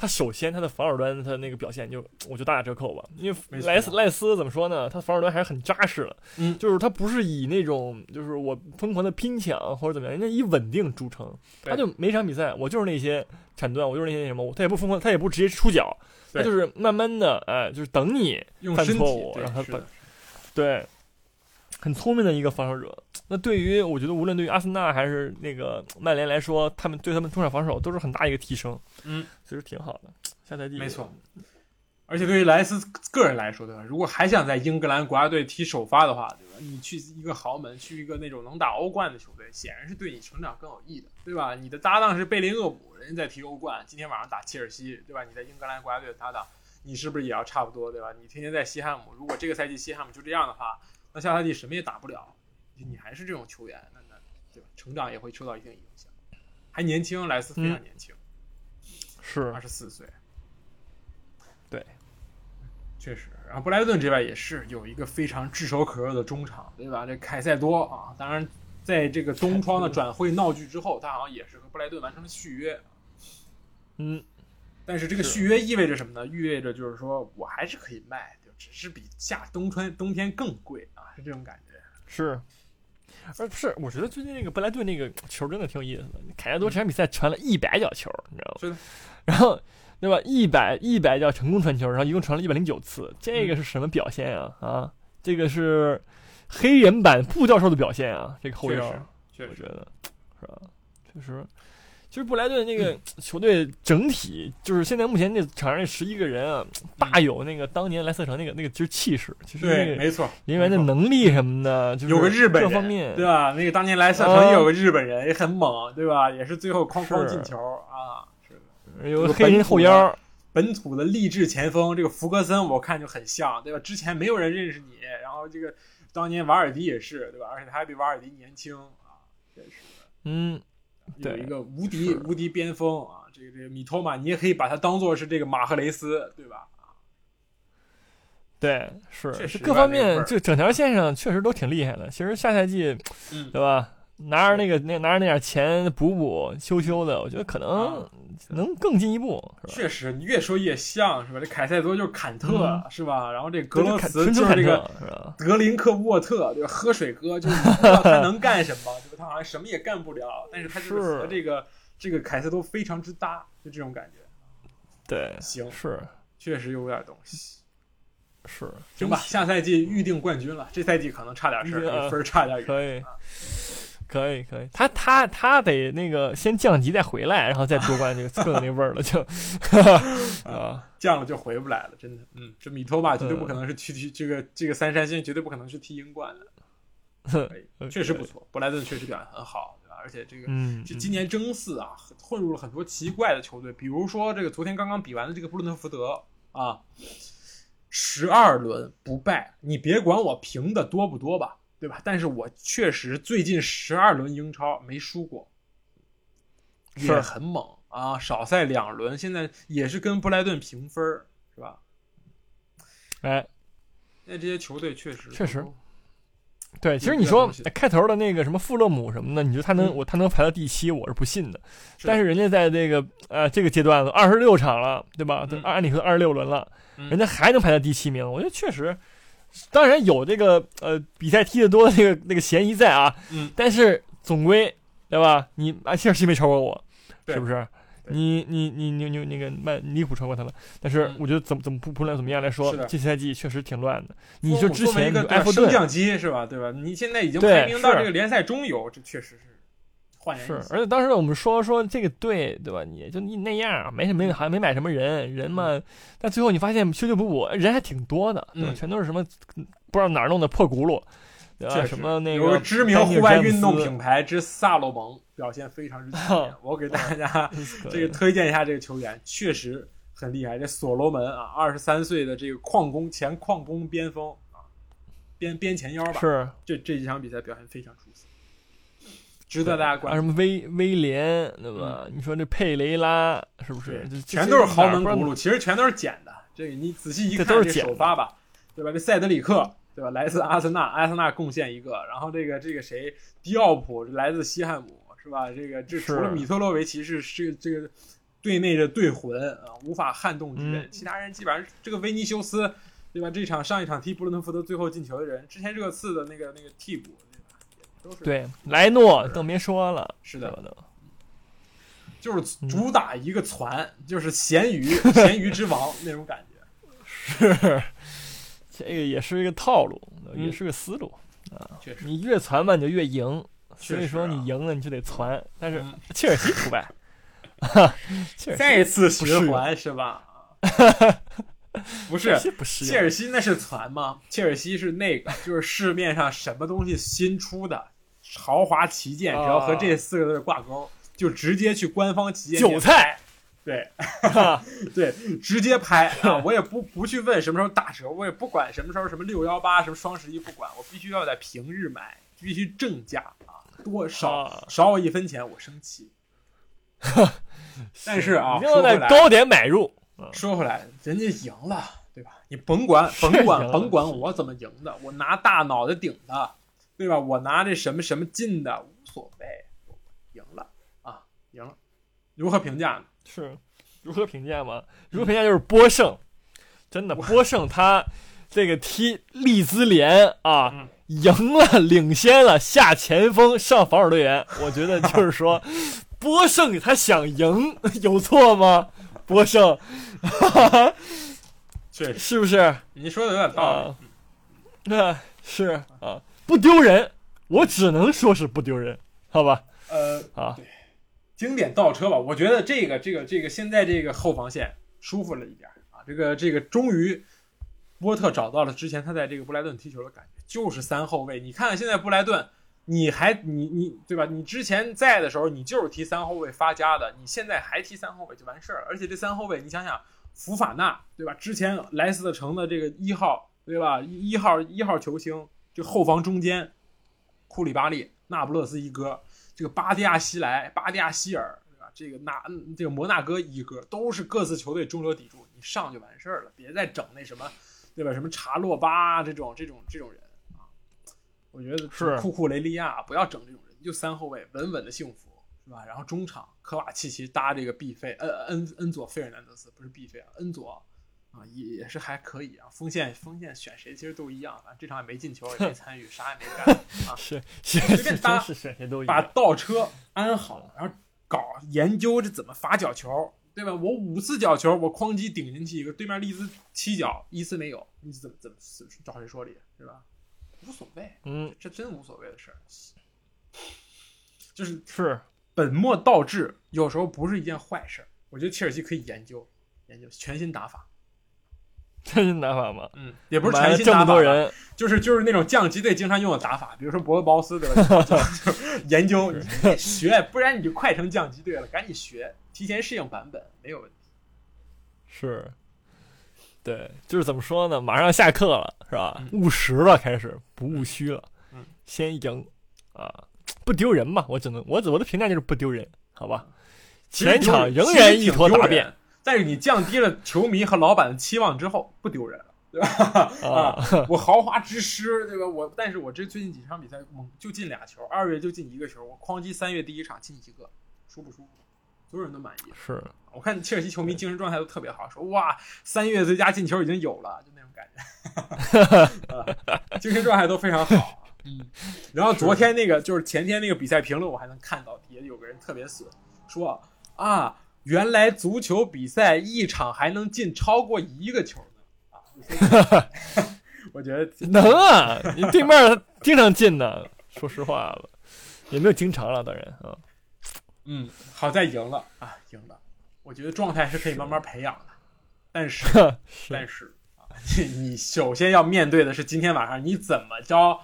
他首先他的防守端他那个表现就我就大打折扣吧，因为莱斯莱斯怎么说呢？他防守端还是很扎实的，嗯。就是他不是以那种就是我疯狂的拼抢或者怎么样，人家以稳定著称，他就每场比赛我就是那些铲断，我就是那些什么，他也不疯狂，他也不直接出脚，他就是慢慢的哎，就是等你犯错误让他犯对是的。对，很聪明的一个防守者。那对于我觉得，无论对于阿森纳还是那个曼联来说，他们对他们中场防守都是很大一个提升。嗯，其实挺好的。下赛季没错，而且对于莱斯个人来说，对吧？如果还想在英格兰国家队踢首发的话，对吧？你去一个豪门，去一个那种能打欧冠的球队，显然是对你成长更有益的，对吧？你的搭档是贝林厄姆，人家在踢欧冠，今天晚上打切尔西，对吧？你在英格兰国家队的搭档，你是不是也要差不多，对吧？你天天在西汉姆，如果这个赛季西汉姆就这样的话，那下赛季什么也打不了，你还是这种球员，那那对吧？成长也会受到一定影响。还年轻，莱斯非常年轻，是二十四岁。对，确实。然后布莱顿这边也是有一个非常炙手可热的中场，对吧？这凯塞多啊，当然在这个东窗的转会闹剧之后，他好像也是和布莱顿完成了续约。嗯，但是这个续约意味着什么呢？意味着就是说我还是可以卖，就只是比夏冬春冬天更贵啊，是这种感觉。是。而不是，我觉得最近那个布莱顿那个球真的挺有意思的。凯塞多这场比赛传了一百脚球，你知道吗？是的。然后对吧？一百一百脚成功传球，然后一共传了一百零九次，这个是什么表现啊？啊，这个是黑人版布教授的表现啊！这个后腰，确实，我觉得是吧？确实。其实布莱顿那个球队整体就是现在目前那场上那十一个人啊，大有那个当年莱斯特城那个那个就是气势，其实对，没错，人员的能力什么的，就是有个日本各方面，对吧？那个当年莱斯特城也有个日本人，也很猛，对吧？也是最后哐哐进球啊，是有个黑人后腰，本土的励志前锋，这个福格森我看就很像，对吧？之前没有人认识你，然后这个当年瓦尔迪也是，对吧？而且他还比瓦尔迪年轻啊，真是的，嗯。有一个无敌无敌边锋啊，这个这个米托马，你也可以把它当做是这个马赫雷斯，对吧？对，是各方面就整条线上确实都挺厉害的。其实下赛季，对吧？拿着那个那拿着那点钱补补修修的，我觉得可能能更进一步。确实，你越说越像是吧？这凯塞多就是坎特是吧？然后这格罗茨就是这个德林克沃特，对吧？喝水哥就是不知道他能干什么，[LAUGHS] 对吧？他好像什么也干不了，但是他就是和这个这个凯塞多非常之搭，就这种感觉。对，行，是确实有点东西。是，行吧？下赛季预定冠军了，这赛季可能差点事儿，分差点远。可以。可以可以，他他他得那个先降级再回来，然后再夺冠，这个更有那味儿了，就 [LAUGHS] 啊降了就回不来了，真的。嗯，这米托马绝对不可能是去踢这个这个三山星，绝对不可能是踢英冠的。[LAUGHS] 确实不错，布莱顿确实表现很好，对吧？而且这个这今年争四啊，混入了很多奇怪的球队，比如说这个昨天刚刚比完的这个布伦特福德啊，十二轮不败，你别管我平的多不多吧。对吧？但是我确实最近十二轮英超没输过，也很猛啊！少赛两轮，现在也是跟布莱顿平分是吧？哎，那这些球队确实确实，对，其实你说开头的那个什么富勒姆什么的，你说他能我他能排到第七，我是不信的。但是人家在这个呃这个阶段二十六场了，对吧？按理说二十六轮了，人家还能排到第七名，我觉得确实。当然有这个呃比赛踢得多的那个那个嫌疑在啊，嗯，但是总归对吧？你啊切尔西没超过我，是不是？你你你你你那个曼利物浦超过他了，但是我觉得怎么怎么不不论怎么样来说，这赛季确实挺乱的。你就之前埃弗顿升降机是吧？对吧？你现在已经排名到这个联赛中游，这确实是。是，而且当时我们说说这个队，对吧？你就你那样，没什么，好像没买什么人，人嘛。但最后你发现修修补补，人还挺多的，嗯，全都是什么不知道哪儿弄的破轱辘，对吧？什么那个知名户外运动品牌之 [LAUGHS] 萨洛蒙表现非常之强。我给大家 [LAUGHS] 这个推荐一下这个球员，确实很厉害。这所罗门啊，二十三岁的这个矿工前矿工边锋啊，边边前腰吧。是，这这几场比赛表现非常出色。值得大家关注。什么威威廉，对吧？你说这佩雷拉是不是？全都是豪门轱辘，其实全都是捡的。这个你仔细一看，这首发吧，对吧？这塞德里克，对吧？来自阿森纳，阿森纳贡献一个。然后这个这个谁，迪奥普来自西汉姆，是吧？这个这除了米特洛维奇是是这个队内的队魂啊，无法撼动之人。其他人基本上这个维尼修斯，对吧？这场上一场踢布伦特福德最后进球的人，之前热刺的那个那个替补。对，莱诺更别说了，是的，就是主打一个传，就是咸鱼，[LAUGHS] 咸鱼之王那种感觉。是，这个也是一个套路，也是个思路啊。确实，你越传吧，你就越赢。所以说，你赢了你就得传。但是切尔西不败，[LAUGHS] 再次循环是吧？[LAUGHS] [LAUGHS] 不是，不是，切尔西那是传吗？切尔西是那个，[LAUGHS] 就是市面上什么东西新出的豪华旗舰，只要和这四个字挂钩，就直接去官方旗舰韭菜，对，[LAUGHS] 对，直接拍啊！我也不不去问什么时候打折，我也不管什么时候什么六幺八什么双十一，不管，我必须要在平日买，必须正价啊，多少少我一分钱我生气。但是啊，一定要在高点买入。说回来，人家赢了，对吧？你甭管，[LAUGHS] 甭管，甭管我怎么赢的，我拿大脑袋顶的，对吧？我拿这什么什么进的无所谓，赢了啊，赢了。如何评价呢？是如何评价吗？如何评价就是波胜，真的波胜他这个踢利兹联啊，赢了，领先了，下前锋上防守队员，我觉得就是说 [LAUGHS] 波胜他想赢有错吗？博胜，[LAUGHS] 确实，是不是？你说的有点道理。啊，那是啊，不丢人，我只能说是不丢人，好吧？呃，啊，经典倒车吧，我觉得这个这个这个现在这个后防线舒服了一点啊，这个这个终于波特找到了之前他在这个布莱顿踢球的感觉，就是三后卫。你看看现在布莱顿，你还你你对吧？你之前在的时候你就是踢三后卫发家的，你现在还踢三后卫就完事儿了。而且这三后卫你想想，福法纳对吧？之前莱斯特城的这个一号对吧？一号一号球星，这后防中间库里巴利、那不勒斯一哥。这个巴蒂亚西莱、巴蒂亚希尔，对吧？这个纳这个摩纳哥一哥都是各自球队中流砥柱，你上就完事儿了，别再整那什么，对吧？什么查洛巴这种这种这种人，我觉得是库库雷利亚不要整这种人，就三后卫稳稳的幸福，是吧？然后中场科瓦契奇搭这个毕费，恩恩恩佐费尔南德斯不是毕费啊，恩佐。啊，也也是还可以啊。锋线锋线选谁其实都一样，反正这场也没进球，也没参与，啥也没干 [LAUGHS] 啊。是是随便搭是选谁都一样把。倒车安好，然后搞研究这怎么罚角球，对吧？我五次角球，我哐叽顶进去一个，对面利兹七脚一次没有，你怎么怎么找谁说理，是吧？无所谓，嗯，这真无所谓的事儿，就是是本末倒置，有时候不是一件坏事儿。我觉得切尔西可以研究研究全新打法，全新打法吗？嗯，也不是全新打法吧，么多人，就是就是那种降级队经常用的打法，比如说博格包斯对吧？[LAUGHS] 研究你学，不然你就快成降级队了，赶紧学，提前适应版本没有问题。是，对，就是怎么说呢？马上下课了，是吧？嗯务实了，开始不务虚了。嗯，先赢啊，不丢人嘛？我只能我我的评价就是不丢人，好吧？其实全场仍然一坨大，便但是你降低了球迷和老板的期望之后，不丢人了，对吧？[LAUGHS] 啊！我豪华之师，对吧？我，但是我这最近几场比赛猛就进俩球，二月就进一个球，我哐叽三月第一场进一个，舒不舒服？所有人都满意。是，我看切尔西球迷精神状态都特别好，说哇，三月最佳进球已经有了，就那种感觉，[LAUGHS] 啊精神状态都非常好。[LAUGHS] 嗯，然后昨天那个就是前天那个比赛评论，我还能看到底下有个人特别损，说啊，原来足球比赛一场还能进超过一个球呢啊！[LAUGHS] 我觉得能啊！你对面经常进呢，说实话了，也没有经常了，当然啊。嗯，好在赢了。啊，赢了。我觉得状态是可以慢慢培养的，[LAUGHS] 但是但是你 [LAUGHS] 你首先要面对的是今天晚上你怎么着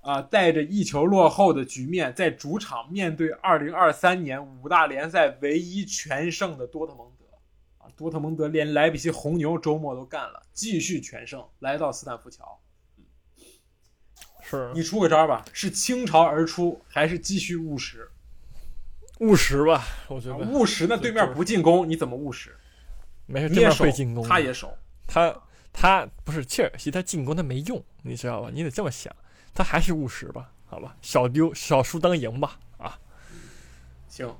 啊，带着一球落后的局面，在主场面对二零二三年五大联赛唯一全胜的多特蒙德。啊，多特蒙德连莱比锡红牛周末都干了，继续全胜，来到斯坦福桥，是。你出个招吧，是倾巢而出还是继续务实？务实吧，我觉啊得务实，那对面不进攻，你怎么务实？没事，对面会进攻，他也守，他他不是切尔西，他进攻他没用，你知道吧？你得这么想，他还是务实吧，好吧，少丢少输当赢吧，啊，行，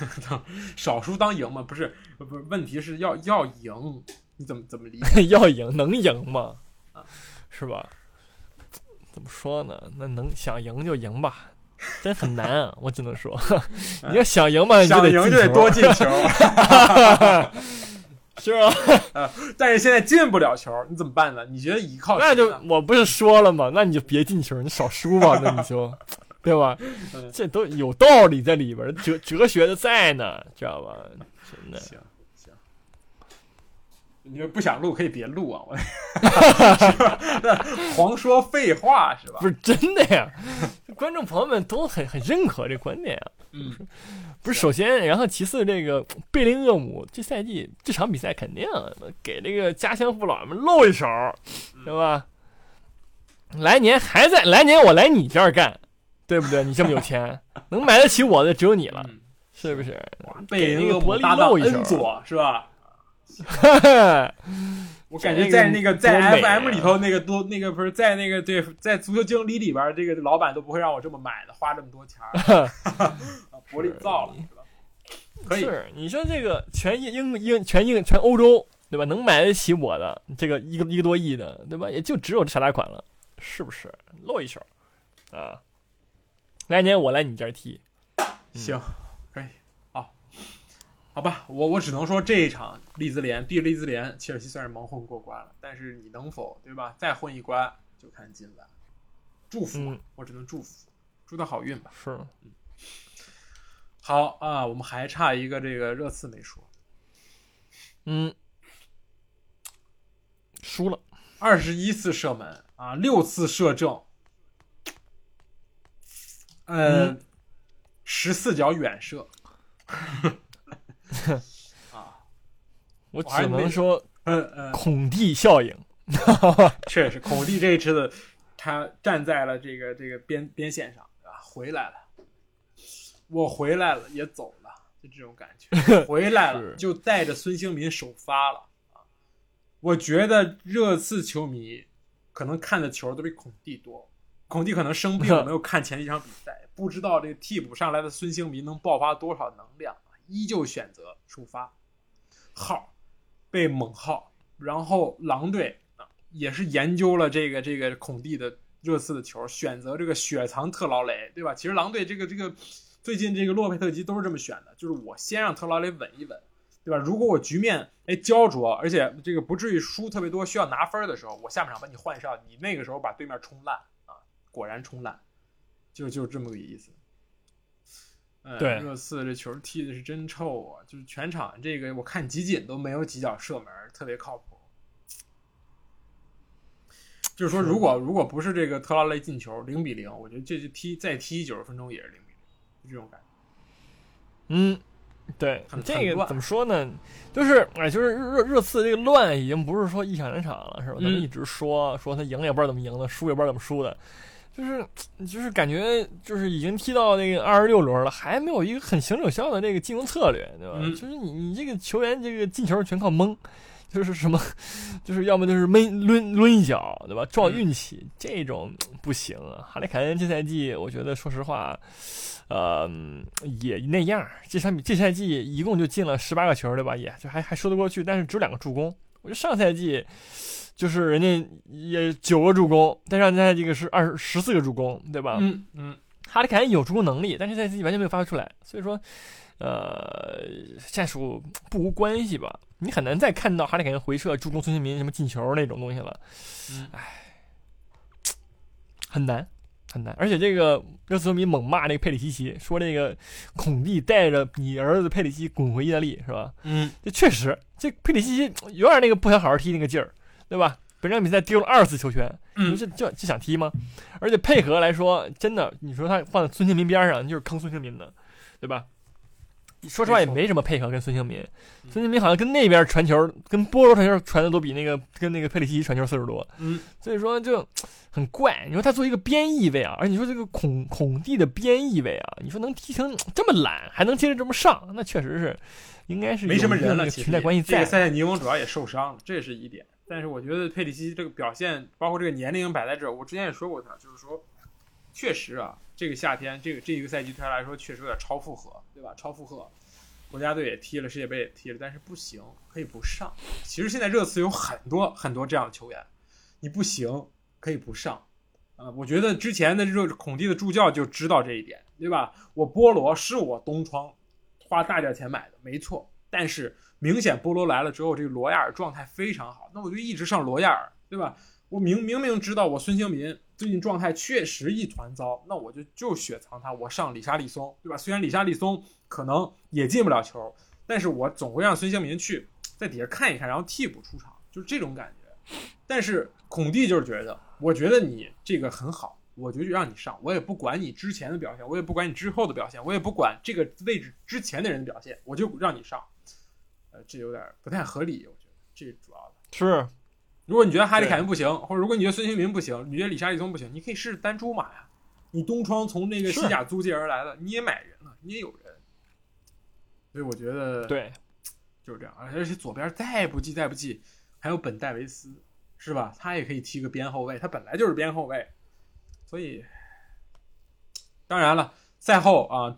[LAUGHS] 少输当赢嘛，不是不是，问题是要要赢，你怎么怎么理解？[LAUGHS] 要赢能赢吗？是吧？怎么说呢？那能想赢就赢吧，真很难啊！我只能说，[LAUGHS] 你要想赢嘛，你就得想赢就得多进球，[LAUGHS] 是 [LAUGHS] 吧？但是现在进不了球，你怎么办呢？你觉得依靠那就我不是说了吗？那你就别进球，你少输吧，那你就，对吧嗯？这都有道理在里边，哲哲学的在呢，知道吧？真的，行行，你们不想录可以别录啊，我 [LAUGHS] 是吧？狂说废话是吧？不是真的呀，观众朋友们都很很认可这观点啊。嗯，不是，首先，然后其次，这个贝林厄姆这赛季这场比赛肯定给这个家乡父老们露一手，对吧？来年还在，来年我来你这儿干，对不对？你这么有钱，能买得起我的只有你了，嗯是不是？贝林厄姆搭档露一手恩佐是吧？哈 [LAUGHS] 我感觉在那个在 FM 里头那个都那个不是在那个对在足球经理里边，这个老板都不会让我这么买的，花这么多钱儿，[LAUGHS] 啊薄利造了？可以，是你说这个全英英英全英全欧洲对吧？能买得起我的这个一个一个多亿的对吧？也就只有这傻大款了，是不是？露一手啊！来年我来你这儿踢，行，好，吧，我我只能说这一场利兹联，对利兹联，切尔西算是蒙混过关了，但是你能否对吧？再混一关就看今晚。祝福，嗯我只能祝福，祝他好运吧。是，好啊，我们还差一个这个热刺没说，嗯，输了，二十一次射门啊，六次射正，呃嗯，十四脚远射 [LAUGHS] [LAUGHS] 啊，我只能说嗯嗯，孔蒂效应。[LAUGHS] 确实，孔蒂这一次他站在了这个这个边边线上啊，回来了，我回来了也走了，就这种感觉，[LAUGHS] 回来了就带着孙兴民首发了。啊。我觉得热刺球迷可能看的球都比孔蒂多，孔蒂可能生病了，没有看前几场比赛，不知道这个替补上来的孙兴民能爆发多少能量，依旧选择首发，号被猛号，然后狼队啊也是研究了这个这个孔蒂的热刺的球，选择这个雪藏特劳雷，对吧？其实狼队这个这个最近这个洛佩特吉都是这么选的，就是我先让特劳雷稳一稳，对吧？如果我局面哎焦灼，而且这个不至于输特别多，需要拿分的时候，我下半场把你换上，你那个时候把对面冲烂啊，果然冲烂，就就是这么个意思。哎对热刺这球踢的是真臭啊！就是全场这个我看集锦都没有几脚射门，特别靠谱。就是说，如果如果不是这个特拉雷进球零比零，我觉得这就踢再踢九十分钟也是零比零，就这种感觉。嗯，对，这个怎么说呢？就是哎，就是热热刺这个乱已经不是说一场两场了，是吧？咱们嗯一直说说他赢也不知道怎么赢的，输也不知道怎么输的，就是就是感觉就是已经踢到那个二十六轮了，还没有一个很行有效的那个进攻策略，对吧？嗯就是你你这个球员这个进球全靠蒙。就是什么，就是要么就是闷抡抡一脚，对吧？撞运气，这种不行啊。哈里凯恩这赛季，我觉得说实话，呃，也那样。这场比这赛季一共就进了十八个球，对吧？也就还还说得过去，但是只有两个助攻。我觉得上赛季就是人家也九个助攻，但是人家这个是二十四个助攻，对吧？嗯嗯，哈里凯恩有助攻能力，但是他自己完全没有发挥出来，所以说，呃，战术不无关系吧。你很难再看到哈里凯恩回撤、助攻孙兴民什么进球那种东西了，嗯很难很难。而且这个热刺球迷猛骂那个佩里西奇，说这个孔蒂带着你儿子佩里西滚回意大利是吧？嗯，这确实，这佩里西奇有点那个不想好好踢那个劲儿，对吧？本场比赛丢了二次球权，你说嗯这这这想踢吗？而且配合来说，真的，你说他放在孙兴民边上，就是坑孙兴民的，对吧？说实话也没什么配合跟孙兴民，嗯孙兴民好像跟那边传球，跟波罗传球传的都比那个跟那个佩里西奇传球次数多，嗯，所以说就很怪。你说他作为一个边翼位啊，而你说这个孔孔蒂的边翼位啊，你说能踢成这么懒，还能接着这么上，那确实是应该是没什么人了，有一个那个其实裙带关系在这个。赛季尼翁主要也受伤了，这是一点。但是我觉得佩里西这个表现，包括这个年龄摆在这儿，我之前也说过他，就是说，确实啊，这个夏天，这个这一个赛季对他来说确实有点超负荷，对吧？超负荷。国家队也踢了，世界杯也踢了，但是不行，可以不上。其实现在热刺有很多很多这样的球员，你不行可以不上。啊、我觉得之前的热孔蒂的助教就知道这一点，对吧？我菠萝是我东窗花大价钱买的，没错。但是明显波罗来了之后，这个罗亚尔状态非常好，那我就一直上罗亚尔，对吧？我明明明知道我孙兴民最近状态确实一团糟，那我就就雪藏他，我上里沙利松，对吧？虽然里沙利松可能也进不了球，但是我总会让孙兴民去在底下看一看，然后替补出场，就是这种感觉。但是孔蒂就是觉得，我觉得你这个很好，我就让你上，我也不管你之前的表现，我也不管你之后的表现，我也不管这个位置之前的人的表现，我就让你上。呃，这有点不太合理，我觉得这主要的。是，如果你觉得哈利凯恩不行，或者如果你觉得孙兴民不行，你觉得李沙利松不行，你可以试试单租马呀。你东窗从那个西甲租借而来的，你也买人了，你也有人。所以我觉得对，就是这样，而且左边再不济再不济，还有本戴维斯，是吧？他也可以踢个边后卫，他本来就是边后卫，所以当然了，赛后啊，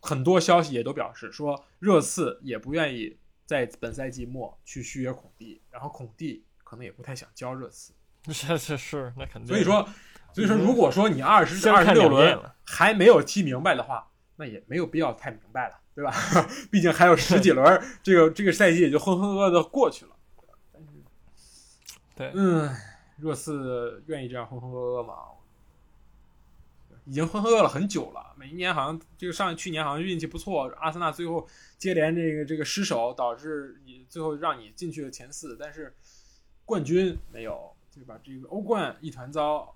很多消息也都表示说，热刺也不愿意在本赛季末去续约孔蒂，然后孔蒂可能也不太想教热刺，[LAUGHS] 是是是，那肯定。所以说，所以说，如果说你二十二十六轮还没有踢明白的话，那也没有必要太明白了，对吧？[LAUGHS] 毕竟还有十几轮，这个这个赛季也就浑浑噩噩的过去了。但是，对，嗯，热刺愿意这样浑浑噩噩吗？已经浑浑噩了很久了。每一年好像这个上去年好像运气不错，阿森纳最后接连这个这个失手，导致你最后让你进去了前四，但是冠军没有，对吧？这个欧冠一团糟，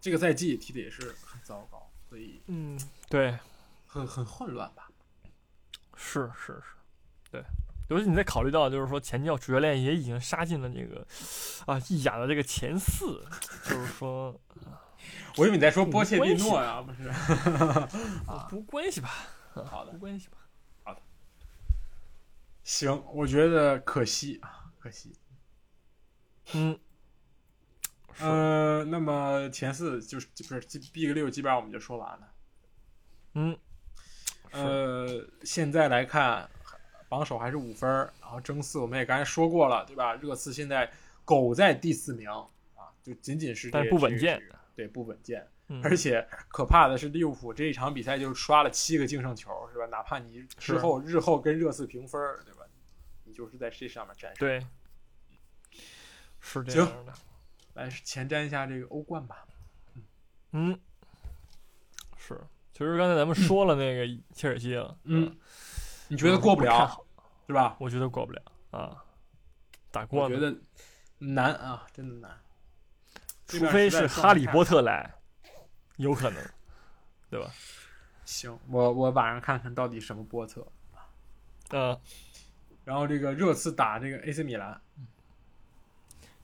这个赛季踢的也是很糟糕，所以嗯，对，很很混乱吧。是是是，对。尤其你再考虑到，就是说前教主教练也已经杀进了这个啊意甲的这个前四，就是说我以为你在说波切蒂诺呀，不是？[LAUGHS] 啊，不关系吧？[LAUGHS] 好的不，关系吧？好的行，我觉得可惜啊，可惜。嗯，呃，那么前四就是不是 Big 六，基本上我们就说完了。嗯，呃，现在来看，榜首还是五分儿，然后争四我们也刚才说过了，对吧？热刺现在苟在第四名啊，就仅仅是这不稳健，这个对，不稳健。嗯而且可怕的是，利物浦这一场比赛就刷了七个净胜球，是吧？哪怕你之后日后跟热刺平分，对吧？你就是在这上面战胜。对，是这样的。来前瞻一下这个欧冠吧。嗯，是。其实刚才咱们说了那个切尔西了，嗯，你觉得过不了？是吧？我觉得过不了啊，打过？我觉得难啊，真的难。除非是哈利波特来，有可能，对吧？行，我我晚上看看到底什么波特。呃、然后这个热刺打这个 AC 米兰，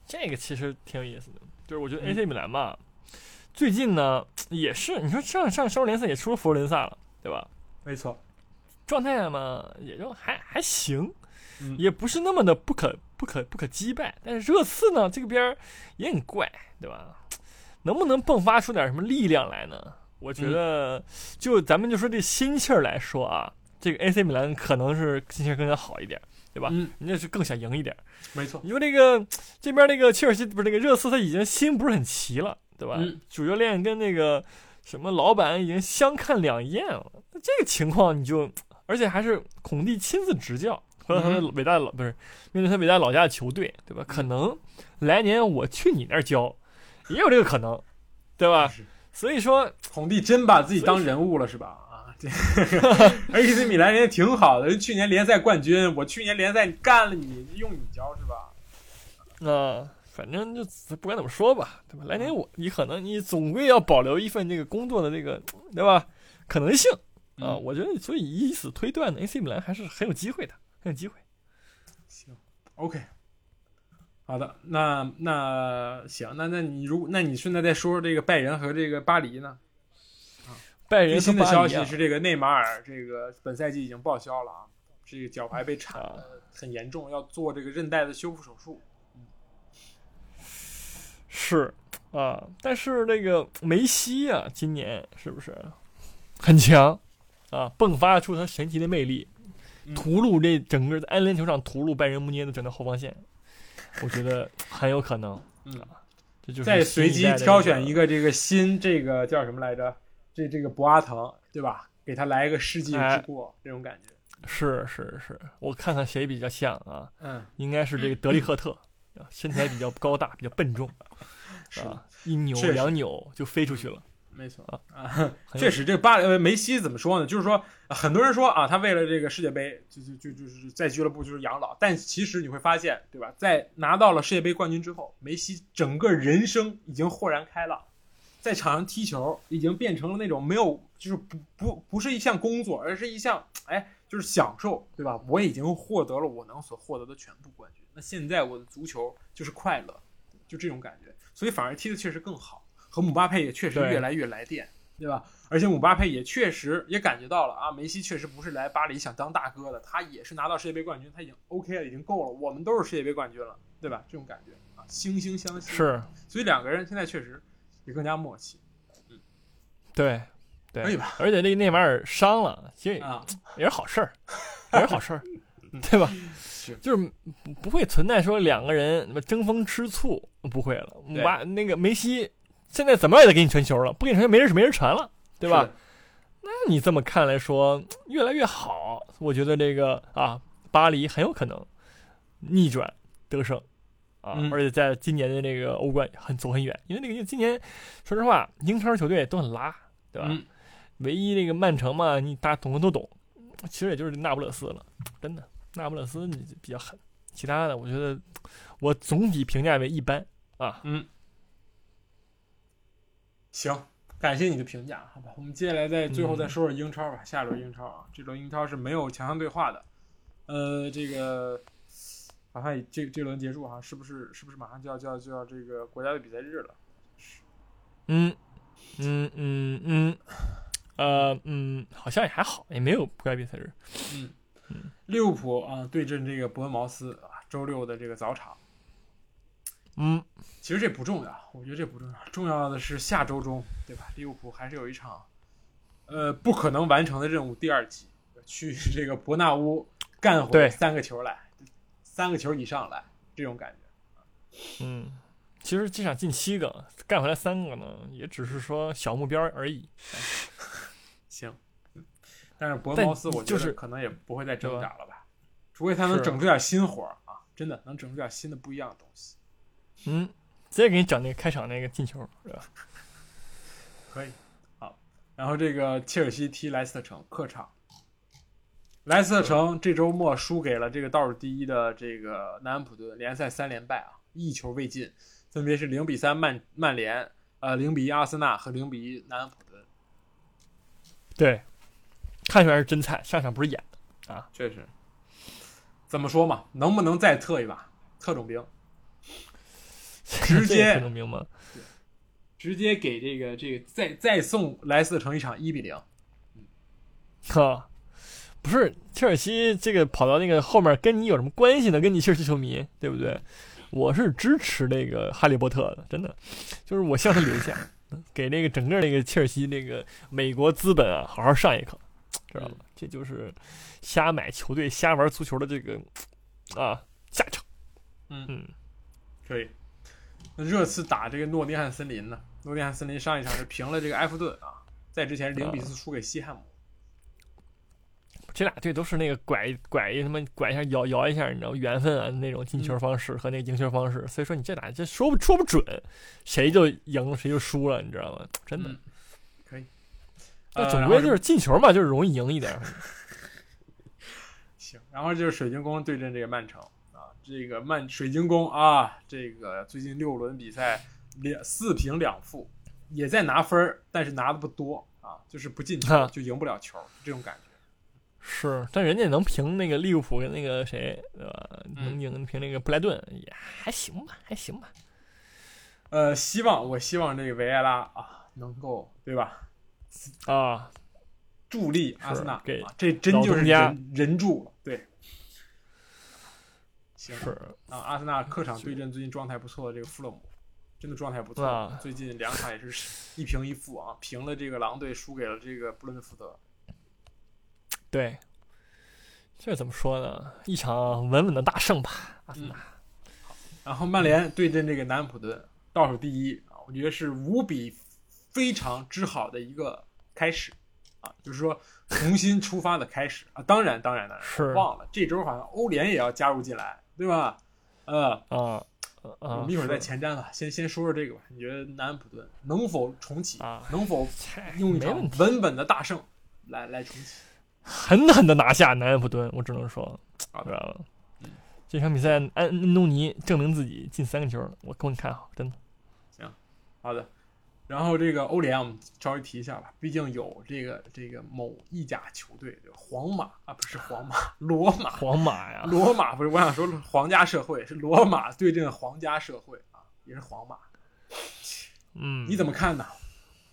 这个其实挺有意思的，就是我觉得嗯 AC 米兰吧，最近呢也是，你说上上周联赛也出了佛罗伦萨了，对吧？没错，状态嘛也就还还行，嗯也不是那么的不可不可不可击败。但是热刺呢这个边儿也很怪，对吧？能不能迸发出点什么力量来呢？我觉得，就咱们就说这心气儿来说啊，这个 AC 米兰可能是心气儿更加好一点，对吧？嗯，人家是更想赢一点。没错，因为那个这边那个切尔西不是那个热刺，他已经心不是很齐了，对吧？嗯主教练跟那个什么老板已经相看两厌了。那这个情况你就，而且还是孔蒂亲自执教，和他的嗯伟大的老、不是面对他伟大老家的球队，对吧？可能来年我去你那儿教，也有这个可能，对吧？所以说，孔蒂真把自己当人物了是吧？啊，这个 AC 米兰人家挺好的，人去年联赛冠军，我去年联赛干了你，用你教是吧？那、反正就不管怎么说吧，对吧？来年我你可能你总归要保留一份这个工作的这个，对吧？可能性啊，嗯我觉得，所以以此推断呢，AC 米兰还是很有机会的，很有机会。行，OK，好的，那那行，那那你如那你顺带再说说这个拜仁和这个巴黎呢？最拜仁和新的消息是，这个内马尔这个本赛季已经报销了啊，这个脚踝被铲啊的很严重，要做这个韧带的修复手术。是啊，但是那个梅西啊，今年是不是很强啊？迸发出他神奇的魅力，嗯屠戮这整个在安联球场屠戮拜仁慕尼黑的整个后防线，[LAUGHS] 我觉得很有可能。嗯，这就是再随机挑选一个这个新这个叫什么来着？这这个博阿滕对吧？给他来一个世纪之过，这种感觉。是是是，我看看谁比较像啊？嗯，应该是这个德利赫特，啊身材比较高大，比较笨重 [LAUGHS] 是的啊，一扭两扭就飞出去了。没错啊确实，这巴呃梅西怎么说呢？就是说，呃很多人说啊，他为了这个世界杯，就就就就是在俱乐部就是养老，但其实你会发现，对吧？在拿到了世界杯冠军之后，梅西整个人生已经豁然开朗，在场上踢球已经变成了那种没有，就是不不不是一项工作，而是一项哎，就是享受，对吧？我已经获得了我能所获得的全部冠军，那现在我的足球就是快乐，就这种感觉，所以反而踢的确实更好，和姆巴佩也确实越来越来电。对吧？而且姆巴佩也确实也感觉到了啊，梅西确实不是来巴黎想当大哥的，他也是拿到世界杯冠军，他已经 OK 了，已经够了，我们都是世界杯冠军了，对吧？这种感觉啊，惺惺相惜。，是，所以两个人现在确实也更加默契，嗯对，对，可以吧？而且这个内马尔伤了，其实啊，也是好事儿，也是好事儿，[LAUGHS] 对吧？是 [LAUGHS] 就是不不会存在说两个人争风吃醋，不会了。姆巴那个梅西现在怎么也得给你传球了，不给你传球没人没人传了，对吧？那你这么看来说，[TSK] 越来越好。我觉得这个啊，巴黎很有可能逆转得胜啊，嗯而且在今年的这个欧冠很走很远，因为那个今年说实话，英超球队都很拉，对吧？嗯唯一这个曼城嘛，你大家懂的都懂，其实也就是那不勒斯了，真的，那不勒斯你比较狠，其他的我觉得我总体评价为一般啊。嗯，行，感谢你的评价，好吧？我们接下来再最后再说说英超吧，下一轮英超啊，这轮英超是没有强强对话的，呃，这个好像这这轮结束哈，是不是是不是马上就要就要就要这个国家队比赛日了？嗯嗯嗯嗯，呃嗯，好像也还好，也没有国家比赛日。嗯嗯利物浦啊对阵这个伯恩茅斯啊，周六的这个早场。嗯，其实这不重要，我觉得这不重要，重要的是下周中，对吧？利物浦还是有一场，呃，不可能完成的任务，第二季，去这个伯纳乌干回对三个球来，三个球以上来，这种感觉。嗯，其实这场进七个，干回来三个呢，也只是说小目标而已。[LAUGHS] 行，嗯但是伯恩但茅斯，我觉就是得可能也不会再挣扎了吧，除非他能整出点新活儿啊，真的能整出点新的不一样的东西。嗯，直接给你整那个开场那个进球，是吧？可以，好。然后这个切尔西踢莱斯特城客场，莱斯特城这周末输给了这个倒数第一的这个南安普顿，联赛三连败啊，一球未进，分别是零比三曼曼联，呃零比一阿森纳和零比一南安普顿。对，看起来是真菜，上场不是演的啊。确实，怎么说嘛，能不能再特一把特种兵，直接？直接给这个这个再再送莱斯特城一场一比零。哈，不是切尔西这个跑到那个后面跟你有什么关系呢？跟你切尔西球迷，对不对？我是支持那个哈利波特的，真的，就是我希望他留下，给那个整个那个切尔西那个美国资本啊好好上一课，知道吗？这就是瞎买球队、瞎玩足球的这个啊下场。嗯嗯，可以。那热刺打这个诺丁汉森林呢？诺丁汉森林上一场是平了这个埃弗顿啊，在之前零比四输给西汉姆。这俩队都是那个拐拐一他妈拐一下摇摇一下，你知道吗？缘分啊那种进球方式和那个赢球方式，所以说你这俩这说不说不准，谁就赢谁就输了，你知道吗？真的。嗯可以。那总归就是进球嘛，就是容易赢一点。[LAUGHS] 行，然后就是水晶宫对阵这个曼城啊，这个曼水晶宫啊，这个最近六轮比赛两四平两负，也在拿分儿，但是拿的不多啊，就是不进球就赢不了球，这种感觉。是，但人家能平那个利物浦跟那个谁，对吧？嗯能赢平那个布莱顿也还行吧，还行吧。呃，希望我希望这个维埃拉啊能够对吧，啊，助力阿森纳给啊，这真就是人人助了，对。行是啊，阿森纳客场对阵最近状态不错的这个富勒姆，真的状态不错。啊最近两场也是一平一负啊，平了这个狼队，输给了这个布伦特福德。对，这怎么说呢？一场稳稳的大胜吧，阿森纳。然后曼联对阵这个南安普顿，倒数第一啊，我觉得是无比非常之好的一个开始啊，就是说重新出发的开始啊。当然，当然，当然，是忘了这周好像欧联也要加入进来，对吧？呃，啊我啊，们一会儿再前瞻吧，先先说说这个吧。你觉得南安普顿能否重启？啊，能否切用一场稳稳的大胜来来重启？狠狠的拿下南安普顿，我只能说，知道吧嗯？这场比赛，安安东尼证明自己进三个球，我给你看好，真的。行好的，然后这个欧联我们稍微提一下吧，毕竟有这个这个某意甲球队，这皇马啊，不是皇马，[LAUGHS] 罗马，皇马呀，罗马不是，我想说皇家社会是罗马对阵皇家社会啊，也是皇马，嗯，你怎么看呢？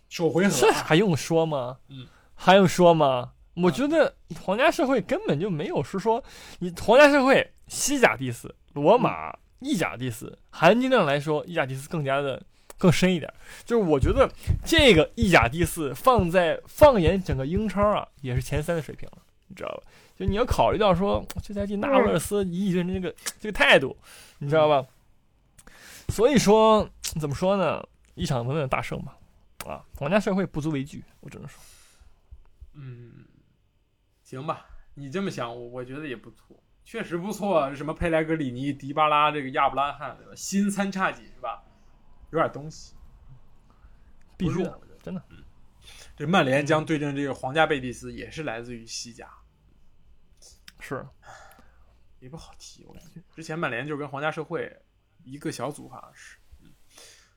首回合这啊，还用说吗？嗯，还用说吗？我啊觉得皇家社会根本就没有是说你皇家社会西甲第四，罗马嗯。意甲第四，含金量来说，意甲第四更加的更深一点。就是我觉得这个意甲第四放在放眼整个英超啊，也是前三的水平了，你知道吧？就你要考虑到说这赛季纳维尔斯一对人这个这个态度，你知道吧？所以说怎么说呢？一场稳稳大胜吧。啊，皇家社会不足为惧，我只能说。嗯，行吧，你这么想，我我觉得也不错，确实不错。什么佩莱格里尼、迪巴拉，这个亚布拉罕，新参差几是吧？有点东西，必须的，我觉得真的。这曼联将对阵这个皇家贝蒂斯，也是来自于西甲，是也不好提。我感觉之前曼联就跟皇家社会一个小组，好像是。嗯，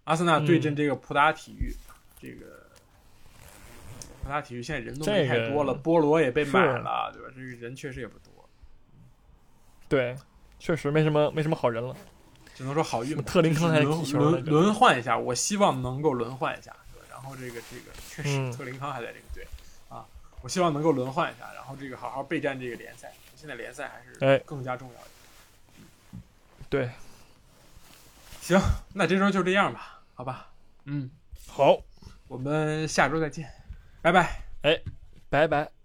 阿森纳对阵这个普达体育，这个普达体育现在人都没太多了，波罗也被买了，对吧？这个人确实也不多，对，确实没什么没什么好人了。只能说好运吧。特林康还轮踢球呢轮轮换一下，我希望能够轮换一下。对然后这个这个确实嗯特林康还在这个队啊，我希望能够轮换一下，然后这个好好备战这个联赛。现在联赛还哎是更加重要的。对，行，那这周就这样吧，好吧？嗯，好，我们下周再见，拜拜。哎拜拜。